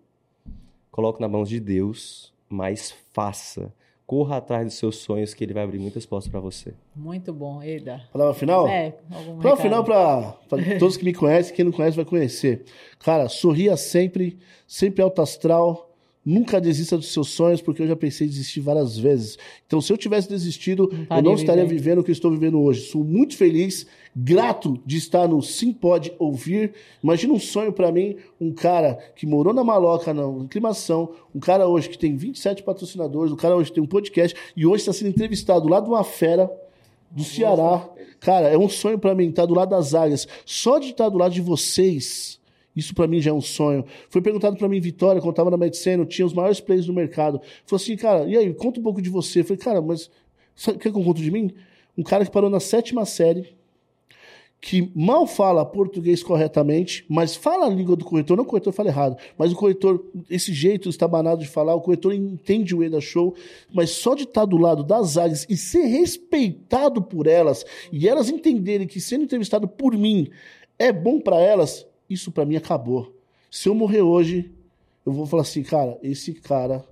coloque na mão de Deus, mas faça. Corra atrás dos seus sonhos, que Ele vai abrir muitas portas para você. Muito bom, Eda. Palavra final? É, algum Palavra final pra, pra todos que me conhecem, quem não conhece vai conhecer. Cara, sorria sempre, sempre alto astral. Nunca desista dos seus sonhos, porque eu já pensei em desistir várias vezes. Então, se eu tivesse desistido, eu estaria não estaria vivendo. vivendo o que eu estou vivendo hoje. Sou muito feliz, grato de estar no Sim Pode Ouvir. Imagina um sonho pra mim, um cara que morou na maloca, na inclimação, um cara hoje que tem 27 patrocinadores, um cara hoje que tem um podcast e hoje está sendo entrevistado lá de uma fera do Ceará. Cara, é um sonho pra mim estar do lado das águias. Só de estar do lado de vocês, isso pra mim já é um sonho. Foi perguntado pra mim Vitória, quando eu tava na Medicina, tinha os maiores players do mercado. Falou assim, cara, e aí, conta um pouco de você. Eu falei, cara, mas o que eu conto de mim? Um cara que parou na sétima série, que mal fala português corretamente, mas fala a língua do corretor, não o corretor fala errado, mas o corretor, esse jeito estabanado de falar, o corretor entende o EDA Show, mas só de estar do lado das águias e ser respeitado por elas, e elas entenderem que sendo entrevistado por mim é bom para elas, isso para mim acabou. Se eu morrer hoje, eu vou falar assim, cara, esse cara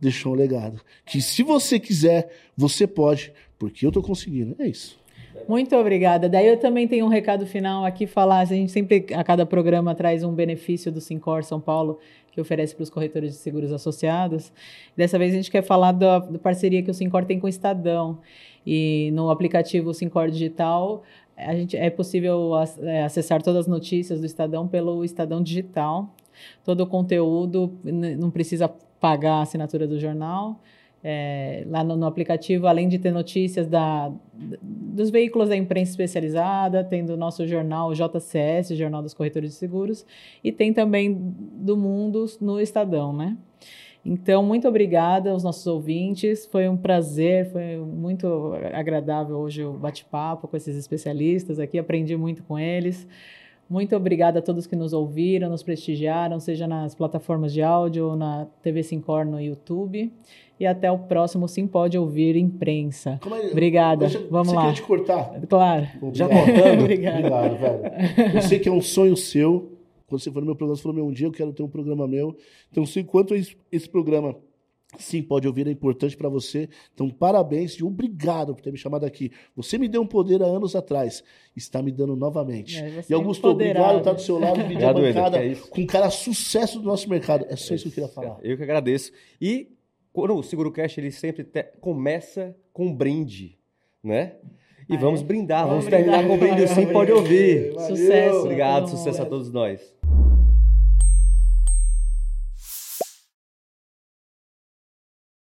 deixou um legado. Que se você quiser, você pode, porque eu tô conseguindo. É isso. Muito obrigada. Daí eu também tenho um recado final aqui falar. A gente sempre, a cada programa, traz um benefício do Sincor São Paulo que oferece para os corretores de seguros associados. Dessa vez a gente quer falar da, da parceria que o Sincor tem com o Estadão. E no aplicativo Sincor Digital, a gente, é possível é, acessar todas as notícias do Estadão pelo Estadão Digital. Todo o conteúdo não precisa pagar a assinatura do jornal. É, lá no, no, aplicativo, além de ter notícias da, dos veículos da imprensa especializada, tem do nosso jornal JCS, Jornal dos Corretores de Seguros, e tem também do Mundo no Estadão, né? Então, muito obrigada aos nossos ouvintes. Foi um prazer, foi muito agradável hoje o bate-papo com esses especialistas aqui. Aprendi muito com eles. Muito obrigada a todos que nos ouviram, nos prestigiaram, seja nas plataformas de áudio ou na TV Sincor no YouTube. E até o próximo Sim Pode Ouvir Imprensa. É? Obrigada. Vamos lá. Você te cortar? Claro. Já cortando? Obrigado. Obrigado, velho. Eu sei que é um sonho seu. Quando você for no meu programa, você falou, meu, um dia eu quero ter um programa meu. Então, sei quanto esse, programa Sim, pode ouvir, é importante para você. Então, parabéns e obrigado por ter me chamado aqui. Você me deu um poder há anos atrás, está me dando novamente. É, e Augusto, obrigado por estar do seu lado, dividir a bancada é com um cara sucesso do nosso mercado. É só isso que eu queria falar. Eu que agradeço. E quando o Seguro Cash, ele sempre te... começa com um brinde, né? E ah, vamos é? brindar, vamos, vamos terminar brindar. com o brinde Sim Pode Ouvir. Valeu. Sucesso. Obrigado, sucesso a todos nós.